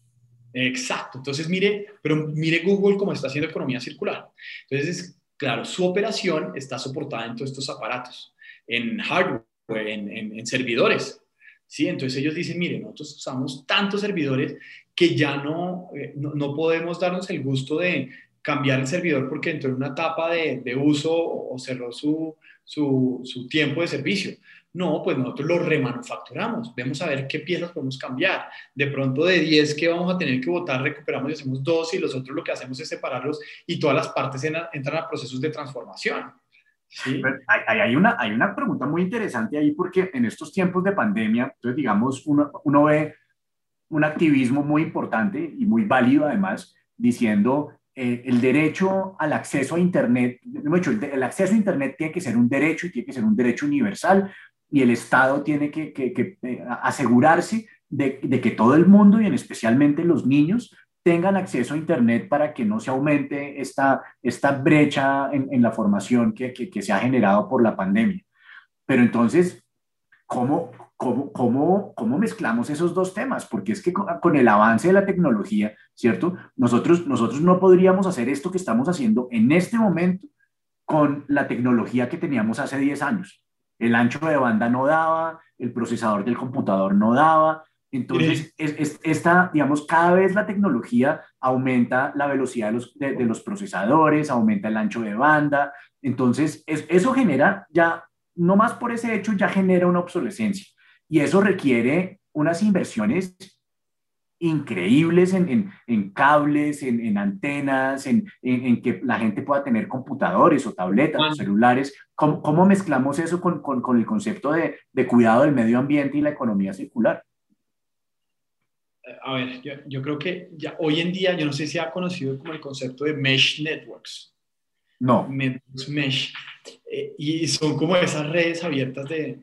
Exacto. Entonces, mire, pero mire Google cómo está haciendo economía circular. Entonces, claro, su operación está soportada en todos estos aparatos, en hardware, en, servidores. ¿sí? Entonces ellos dicen, mire, nosotros usamos tantos servidores que ya no, eh, no, podemos darnos el gusto de cambiar el servidor porque entró en una etapa de, uso o cerró su, su, su tiempo de servicio. No, pues nosotros lo remanufacturamos, vemos a ver qué piezas podemos cambiar. De pronto de 10 que vamos a tener que votar, recuperamos y hacemos dos y los otros lo que hacemos es separarlos y todas las partes entran a procesos de transformación. ¿sí? Hay, hay, una, hay una pregunta muy interesante ahí porque en estos tiempos de pandemia, entonces digamos, uno, uno ve un activismo muy importante y muy válido además, diciendo eh, el derecho al acceso a Internet, el, el, acceso a Internet tiene que ser un derecho y tiene que ser un derecho universal y el Estado tiene que, eh, asegurarse de, que todo el mundo y en especialmente los niños tengan acceso a Internet para que no se aumente esta, brecha en, la formación que, se ha generado por la pandemia. Pero entonces, ¿cómo, cómo, cómo, cómo mezclamos esos dos temas? Porque es que con, el avance de la tecnología, ¿cierto? Nosotros, nosotros no podríamos hacer esto que estamos haciendo en este momento con la tecnología que teníamos hace 10 años el ancho de banda no daba, el procesador del computador no daba. Entonces, es, esta, digamos, cada vez la tecnología aumenta la velocidad de los, de, los procesadores, aumenta el ancho de banda. Entonces, eso genera ya, no más por ese hecho, ya genera una obsolescencia. Y eso requiere unas inversiones increíbles en, en, cables, en, antenas, en, que la gente pueda tener computadores o tabletas o celulares. ¿Cómo, ¿Cómo, mezclamos eso con, con, con el concepto de, de, cuidado del medio ambiente y la economía circular? A ver, yo, yo, creo que ya hoy en día, yo no sé si ha conocido como el concepto de mesh networks. No. mesh. Eh, y son como esas redes abiertas de,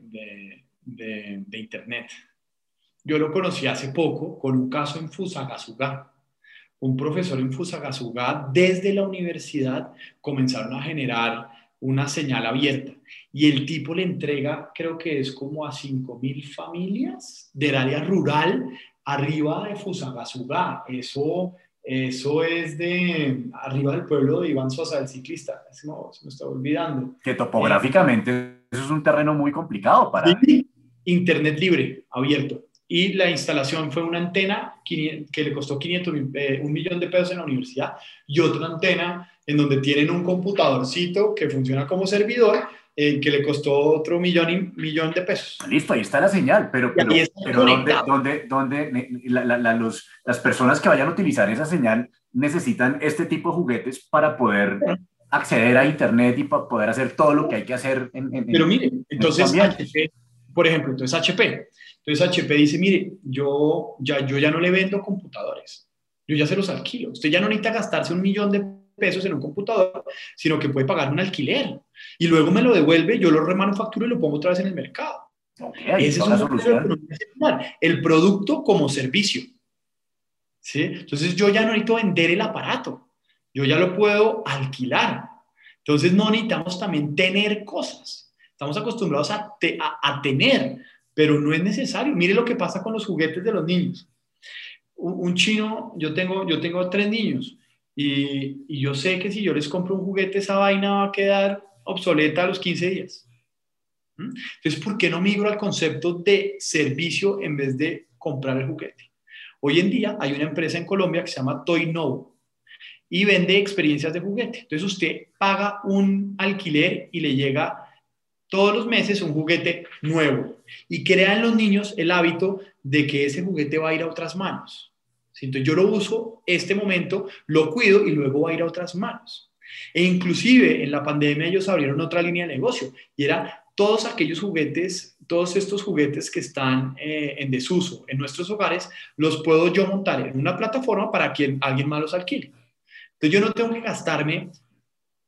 de, de Internet. Yo lo conocí hace poco con un caso en Fusagasugá. Un profesor en Fusagasugá, desde la universidad, comenzaron a generar una señal abierta. Y el tipo le entrega, creo que es como a 5.000 familias del área rural arriba de Fusagasugá. Eso, eso es de arriba del pueblo de Iván Sosa, el ciclista. se me está olvidando. Que topográficamente eso es un terreno muy complicado para... Internet libre, abierto y la instalación fue una antena que le costó 500, eh, un millón de pesos en la universidad y otra antena en donde tienen un computadorcito que funciona como servidor eh, que le costó otro millón, y, millón de pesos. Listo, ahí está la señal, pero, pero, pero ¿dónde, dónde, los, las personas que vayan a utilizar esa señal necesitan este tipo de juguetes para poder acceder a Internet y para poder hacer todo lo que hay que hacer en... en pero mire, entonces HP, por ejemplo, entonces HP entonces HP dice, mire, yo ya, yo ya no le vendo computadores, yo ya se los alquilo. Usted ya no necesita gastarse un millón de pesos en un computador, sino que puede pagar un alquiler y luego me lo devuelve, yo lo remanufacturo y lo pongo otra vez en el mercado. Okay, Esa es una solución. El producto como servicio. ¿sí? Entonces yo ya no necesito vender el aparato, yo ya lo puedo alquilar. Entonces no necesitamos también tener cosas. Estamos acostumbrados a, a, a tener pero no es necesario. Mire lo que pasa con los juguetes de los niños. Un, chino, yo tengo, yo tengo tres niños y, yo sé que si yo les compro un juguete, esa vaina va a quedar obsoleta a los 15 días. ¿Mm? Entonces, ¿por qué no migro al concepto de servicio en vez de comprar el juguete? Hoy en día hay una empresa en Colombia que se llama Toy Now y vende experiencias de juguete. Entonces usted paga un alquiler y le llega todos los meses un juguete nuevo y crea en los niños el hábito de que ese juguete va a ir a otras manos. Entonces yo lo uso este momento, lo cuido y luego va a ir a otras manos. E inclusive en la pandemia ellos abrieron otra línea de negocio y era todos aquellos juguetes, todos estos juguetes que están eh, en desuso en nuestros hogares, los puedo yo montar en una plataforma para que alguien más los alquile. Entonces yo no tengo que gastarme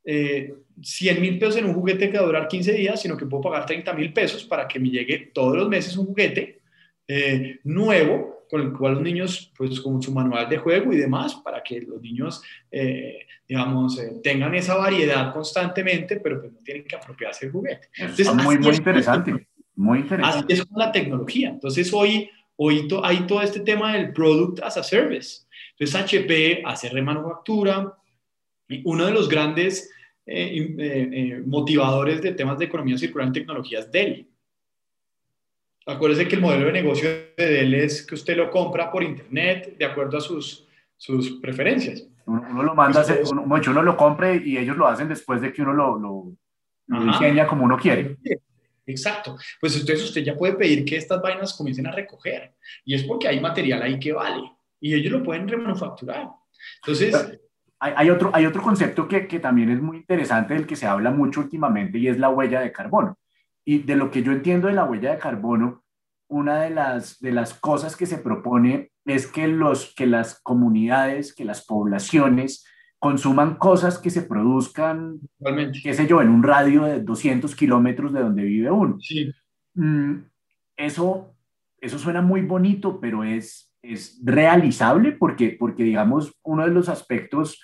eh, 100 mil pesos en un juguete que va a durar 15 días, sino que puedo pagar 30 mil pesos para que me llegue todos los meses un juguete eh, nuevo con el cual los niños, pues con su manual de juego y demás, para que los niños, eh, digamos, eh, tengan esa variedad constantemente, pero pues no tienen que apropiarse del juguete. Entonces, muy, muy interesante, muy interesante. Así es con la tecnología. Entonces, hoy, hoy hay todo este tema del Product as a Service. Entonces, HP hace remanufactura. Uno de los grandes eh, eh, eh, motivadores de temas de economía circular en tecnologías Dell. Acuérdese que el modelo de negocio de Dell es que usted lo compra por internet de acuerdo a sus, sus preferencias. Uno, lo manda, uno, uno, lo compre y ellos lo hacen después de que uno lo, lo, diseña como uno quiere. Exacto. Pues entonces usted ya puede pedir que estas vainas comiencen a recoger. Y es porque hay material ahí que vale. Y ellos lo pueden remanufacturar. Entonces, hay, otro, hay otro concepto que, que, también es muy interesante, del que se habla mucho últimamente, y es la huella de carbono. Y de lo que yo entiendo de la huella de carbono, una de las, de las cosas que se propone es que, los, que las comunidades, que las poblaciones consuman cosas que se produzcan, qué sé yo, en un radio de 200 kilómetros de donde vive uno. Sí. Mm, eso, eso suena muy bonito, pero es, es realizable porque, porque, digamos, uno de los aspectos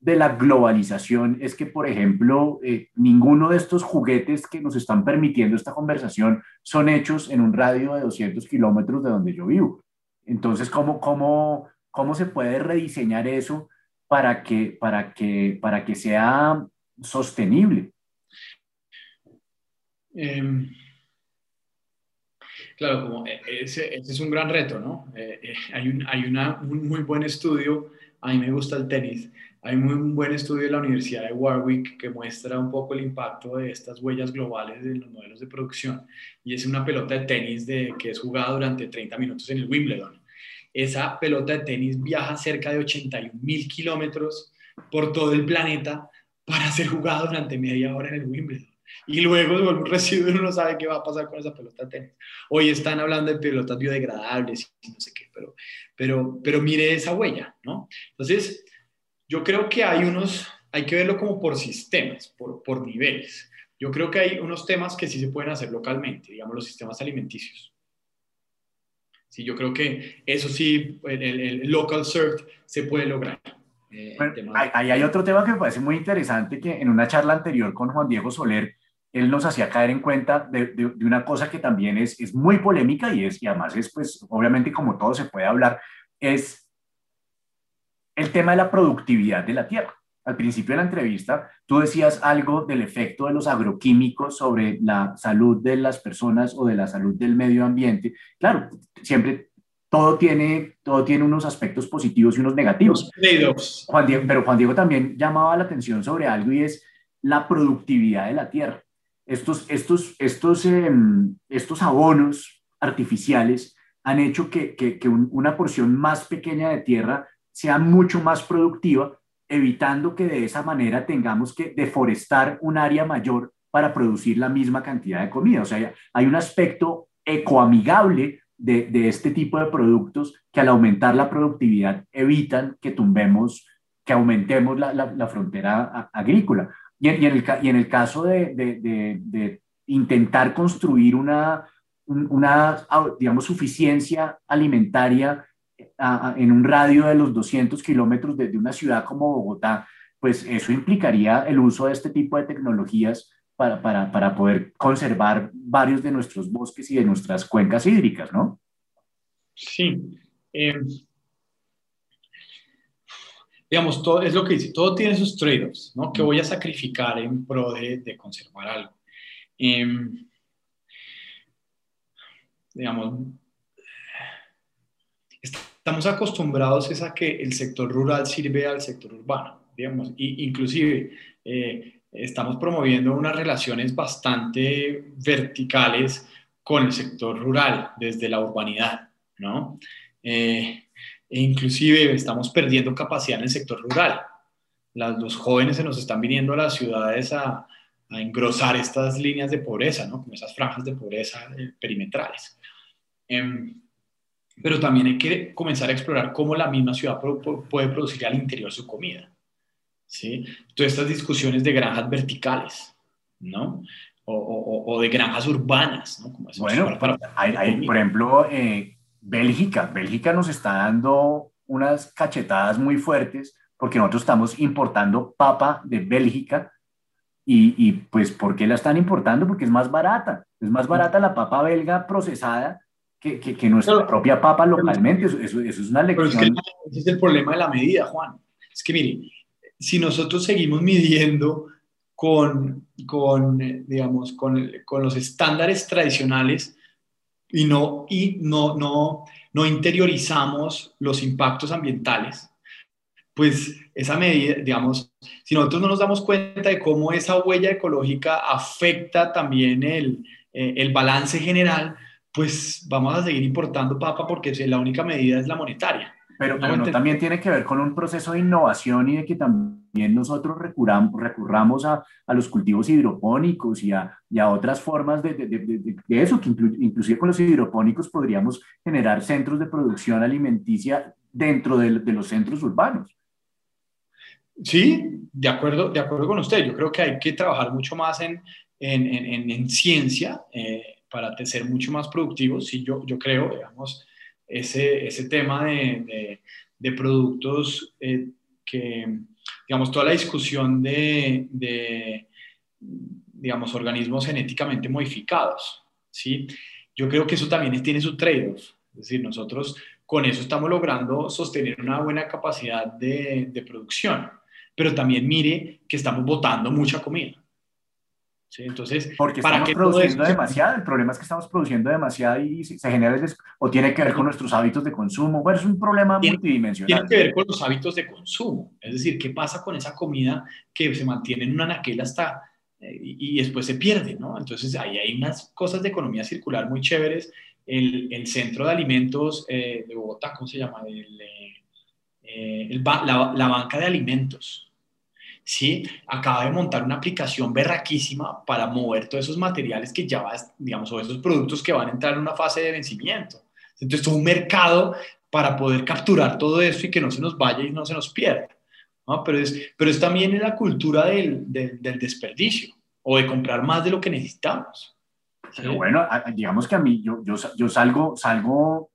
de la globalización es que, por ejemplo, eh, ninguno de estos juguetes que nos están permitiendo esta conversación son hechos en un radio de 200 kilómetros de donde yo vivo. Entonces, ¿cómo, cómo, cómo se puede rediseñar eso para que, para que, para que sea sostenible? Em, Claro, como e, ese, es un gran reto, ¿no? Eh, eh, hay, un, hay una, un muy buen estudio a mí me gusta el tenis. Hay un buen estudio de la Universidad de Warwick que muestra un poco el impacto de estas huellas globales en los modelos de producción. Y es una pelota de tenis de, que es jugada durante 30 minutos en el Wimbledon. Esa pelota de tenis viaja cerca de 81 mil kilómetros por todo el planeta para ser jugada durante media hora en el Wimbledon. Y luego de un residuo uno no sabe qué va a pasar con esa pelota de tenis. Hoy están hablando de pelotas biodegradables y no sé qué, pero, pero, pero mire esa huella, ¿no? Entonces, yo creo que hay unos, hay que verlo como por sistemas, por, por niveles. Yo creo que hay unos temas que sí se pueden hacer localmente, digamos los sistemas alimenticios. Sí, yo creo que eso sí, el, el, local served se puede lograr. Eh, ahí hay otro tema que me parece muy interesante, que en una charla anterior con Juan Diego Soler, él nos hacía caer en cuenta de, de, de una cosa que también es, es, muy polémica y es, y además es, pues, obviamente como todo se puede hablar, es el tema de la productividad de la tierra. Al principio de la entrevista, tú decías algo del efecto de los agroquímicos sobre la salud de las personas o de la salud del medio ambiente. Claro, siempre todo tiene, todo tiene unos aspectos positivos y unos negativos. Juan Diego, pero Juan Diego también llamaba la atención sobre algo y es la productividad de la tierra. Estos, estos, estos, eh, estos abonos artificiales han hecho que, que, que un, una porción más pequeña de tierra sea mucho más productiva, evitando que de esa manera tengamos que deforestar un área mayor para producir la misma cantidad de comida. O sea, hay un aspecto ecoamigable de, de este tipo de productos que al aumentar la productividad evitan que tumbemos, que aumentemos la frontera agrícola. Y en, el, y en, el, caso de, de, de intentar construir una, una, digamos, suficiencia alimentaria en un radio de los 200 kilómetros desde una ciudad como Bogotá, pues eso implicaría el uso de este tipo de tecnologías para, para, para poder conservar varios de nuestros bosques y de nuestras cuencas hídricas, ¿no? Sí. Eh, digamos, todo, es lo que dice, todo tiene sus trade-offs, ¿no? Que voy a sacrificar en pro de, de conservar algo. Eh, digamos, estamos acostumbrados es a que el sector rural sirve al sector urbano, digamos, y inclusive eh, estamos promoviendo unas relaciones bastante verticales con el sector rural desde la urbanidad, ¿no? Eh, e inclusive estamos perdiendo capacidad en el sector rural. Las, los jóvenes se nos están viniendo a las ciudades a, a engrosar estas líneas de pobreza, ¿no? Como esas franjas de pobreza eh, perimetrales. Eh, pero también hay que comenzar a explorar cómo la misma ciudad puede producir al interior su comida. ¿sí? Todas estas discusiones de granjas verticales, ¿no? O, o, o de granjas urbanas, ¿no? Como bueno, para, para, hay, hay, por ejemplo, eh, Bélgica. Bélgica nos está dando unas cachetadas muy fuertes porque nosotros estamos importando papa de Bélgica y, y pues ¿por qué la están importando? Porque es más barata. Es más barata la papa belga procesada que, que, que nuestra pero, propia papa localmente. Eso, eso, eso, es una lección. Pero es que ese es el problema de la medida, Juan. Es que, mire, si nosotros seguimos midiendo con, con digamos, con, con, los estándares tradicionales y, no, y no, no, no interiorizamos los impactos ambientales, pues esa medida, digamos, si nosotros no nos damos cuenta de cómo esa huella ecológica afecta también el, eh, el balance general, pues vamos a seguir importando papa porque la única medida es la monetaria. Pero, pero no, también tiene que ver con un proceso de innovación y de que también nosotros recurramos, recurramos a, a los cultivos hidropónicos y a, y a otras formas de, de, de, de, eso, que inclusive con los hidropónicos podríamos generar centros de producción alimenticia dentro de, los centros urbanos. Sí, de acuerdo, de acuerdo con usted. Yo creo que hay que trabajar mucho más en, en, en, en ciencia. Eh, para ser mucho más productivos. Sí, yo, yo creo, digamos, ese, ese tema de, de, productos eh, que, digamos, toda la discusión de, digamos, organismos genéticamente modificados, ¿sí? Yo creo que eso también tiene su trade-off. Es decir, nosotros con eso estamos logrando sostener una buena capacidad de producción, pero también mire que estamos botando mucha comida. Entonces, porque ¿para estamos produciendo demasiado, el problema es que estamos produciendo demasiado y se genera, o tiene que ver con nuestros hábitos de consumo, bueno, es un problema multidimensional. Tiene que ver con los hábitos de consumo, es decir, ¿qué pasa con esa comida que se mantiene en una anaquel hasta eh, y, después se pierde, ¿no? Entonces, ahí hay unas cosas de economía circular muy chéveres. El, el Centro de Alimentos eh, de Bogotá, ¿cómo se llama? El, eh, la, la banca de alimentos, ¿sí? Acaba de montar una aplicación berraquísima para mover todos esos materiales que ya, digamos, o esos productos que van a entrar en una fase de vencimiento. Entonces, es un mercado para poder capturar todo eso y que no se nos vaya y no se nos pierda. ¿no? Pero, es, pero es también la cultura del, del, desperdicio o de comprar más de lo que necesitamos. Bueno, digamos que a mí, yo, yo, yo salgo, salgo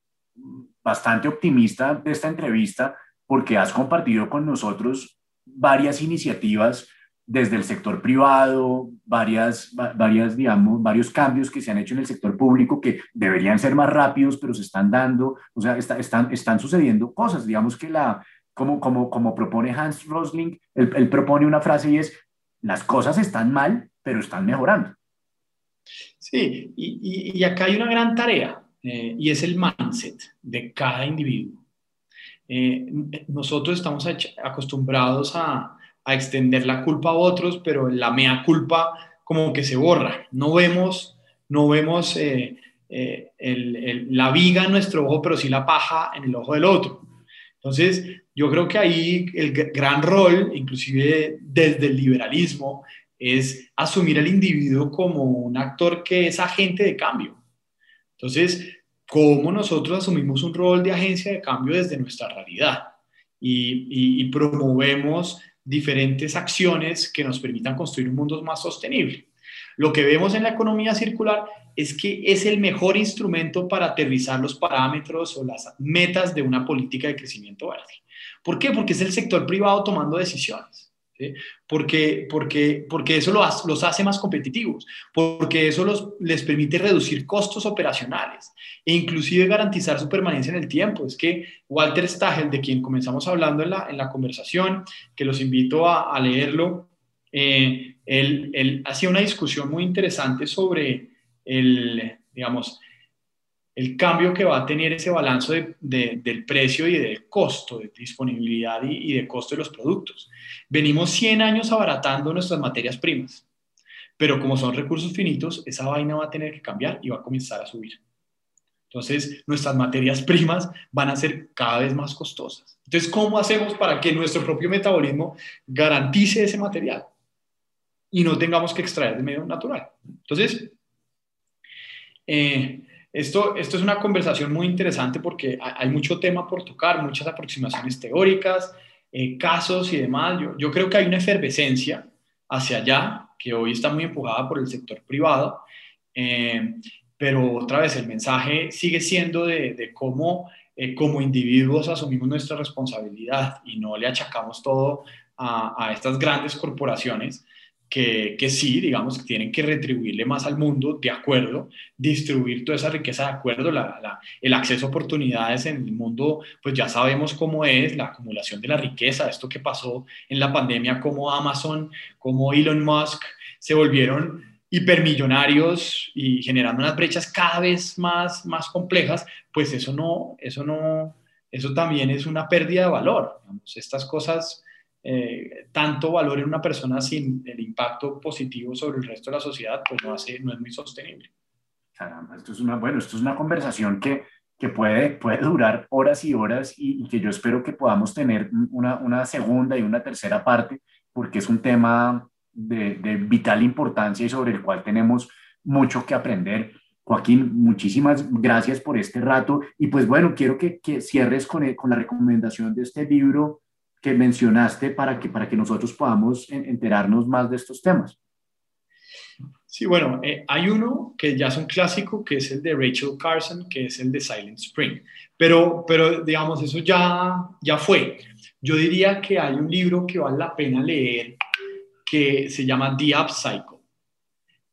bastante optimista de esta entrevista porque has compartido con nosotros varias iniciativas desde el sector privado, varias, varias, digamos, varios cambios que se han hecho en el sector público que deberían ser más rápidos, pero se están dando, o sea, están, están sucediendo cosas. Digamos que la, como, como, como propone Hans Rosling, él, propone una frase y es, las cosas están mal, pero están mejorando. Sí, y, y, acá hay una gran tarea, eh, y es el mindset de cada individuo. Eh, nosotros estamos acostumbrados a, extender la culpa a otros, pero la mea culpa como que se borra. No vemos, no vemos eh, eh, la viga en nuestro ojo, pero sí la paja en el ojo del otro. Entonces, yo creo que ahí el gran rol, inclusive desde el liberalismo, es asumir al individuo como un actor que es agente de cambio. Entonces, cómo nosotros asumimos un rol de agencia de cambio desde nuestra realidad y, promovemos diferentes acciones que nos permitan construir un mundo más sostenible. Lo que vemos en la economía circular es que es el mejor instrumento para aterrizar los parámetros o las metas de una política de crecimiento verde. ¿Por qué? Porque es el sector privado tomando decisiones porque, porque, porque eso los hace más competitivos, porque eso los, les permite reducir costos operacionales e inclusive garantizar su permanencia en el tiempo. Es que Walter Stagel, de quien comenzamos hablando en la, en la conversación, que los invito a, a leerlo, eh, él, él hacía una discusión muy interesante sobre el, digamos, el cambio que va a tener ese balance del precio y del costo, de disponibilidad y, de costo de los productos. Venimos 100 años abaratando nuestras materias primas, pero como son recursos finitos, esa vaina va a tener que cambiar y va a comenzar a subir. Entonces, nuestras materias primas van a ser cada vez más costosas. Entonces, ¿cómo hacemos para que nuestro propio metabolismo garantice ese material y no tengamos que extraer de medio natural? Entonces, eh, esto, esto es una conversación muy interesante porque hay mucho tema por tocar, muchas aproximaciones teóricas, eh, casos y demás. Yo, yo, creo que hay una efervescencia hacia allá que hoy está muy empujada por el sector privado, eh, pero otra vez el mensaje sigue siendo de, cómo eh, como individuos asumimos nuestra responsabilidad y no le achacamos todo a, a estas grandes corporaciones que, sí, digamos, que tienen que retribuirle más al mundo, de acuerdo, distribuir toda esa riqueza de acuerdo, el acceso a oportunidades en el mundo, pues ya sabemos cómo es, la acumulación de la riqueza, esto que pasó en la pandemia, como Amazon, como Elon Musk se volvieron hipermillonarios y generando unas brechas cada vez más, más complejas, pues eso no, eso no, eso también es una pérdida de valor. Digamos, estas cosas eh, tanto valor en una persona sin el impacto positivo sobre el resto de la sociedad, pues no, hace, no es muy sostenible. Caramba, esto es una, bueno, esto es una conversación que, que puede, puede durar horas y horas y, que yo espero que podamos tener una, una, segunda y una tercera parte, porque es un tema de, de, vital importancia y sobre el cual tenemos mucho que aprender. Joaquín, muchísimas gracias por este rato y pues bueno, quiero que, que cierres con, con la recomendación de este libro que mencionaste para que, para que nosotros podamos enterarnos más de estos temas. Sí, bueno, eh, hay uno que ya es un clásico, que es el de Rachel Carson, que es el de Silent Spring. Pero, pero digamos, eso ya, ya fue. Yo diría que hay un libro que vale la pena leer que se llama The Upcycle,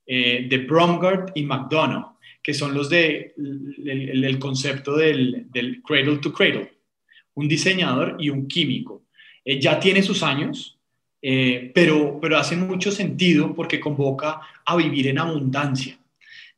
eh, de Bromgard y McDonough, que son los de el, el concepto del, del cradle to cradle, un diseñador y un químico eh, ya tiene sus años, eh, pero, pero hace mucho sentido porque convoca a vivir en abundancia.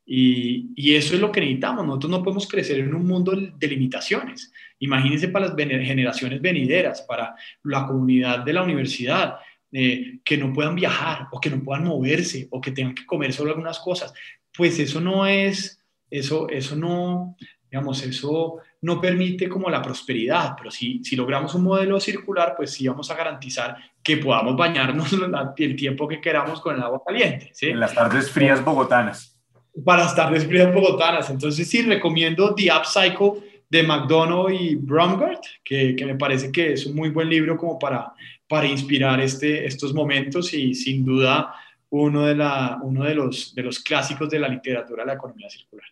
Y, y, eso es lo que necesitamos. Nosotros no podemos crecer en un mundo de limitaciones. Imagínense para las generaciones venideras, para la comunidad de la universidad, eh, que no puedan viajar o que no puedan moverse o que tengan que comer solo algunas cosas. Pues eso no es, eso, eso no, digamos, eso no permite como la prosperidad, pero si, si logramos un modelo circular, pues sí vamos a garantizar que podamos bañarnos el tiempo que queramos con el agua caliente. ¿sí? En las tardes frías bogotanas. Para las tardes frías bogotanas. Entonces sí, recomiendo The Up Cycle de McDonough y Bromgart, que, que, me parece que es un muy buen libro como para, para inspirar este, estos momentos y sin duda uno, de, la, uno de, los, de los clásicos de la literatura de la economía circular.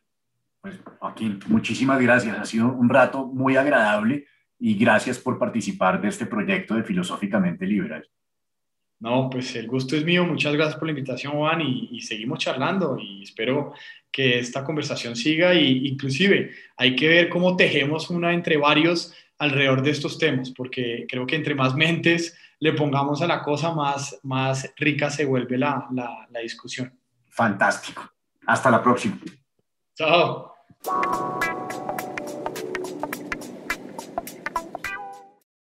Pues, Joaquín, muchísimas gracias. Ha sido un rato muy agradable y gracias por participar de este proyecto de Filosóficamente Liberal. No, pues el gusto es mío. Muchas gracias por la invitación, Juan, y, seguimos charlando y espero que esta conversación siga y inclusive hay que ver cómo tejemos una entre varios alrededor de estos temas, porque creo que entre más mentes le pongamos a la cosa, más, más rica se vuelve la, la, la discusión. Fantástico. Hasta la próxima. Chao. Thank you.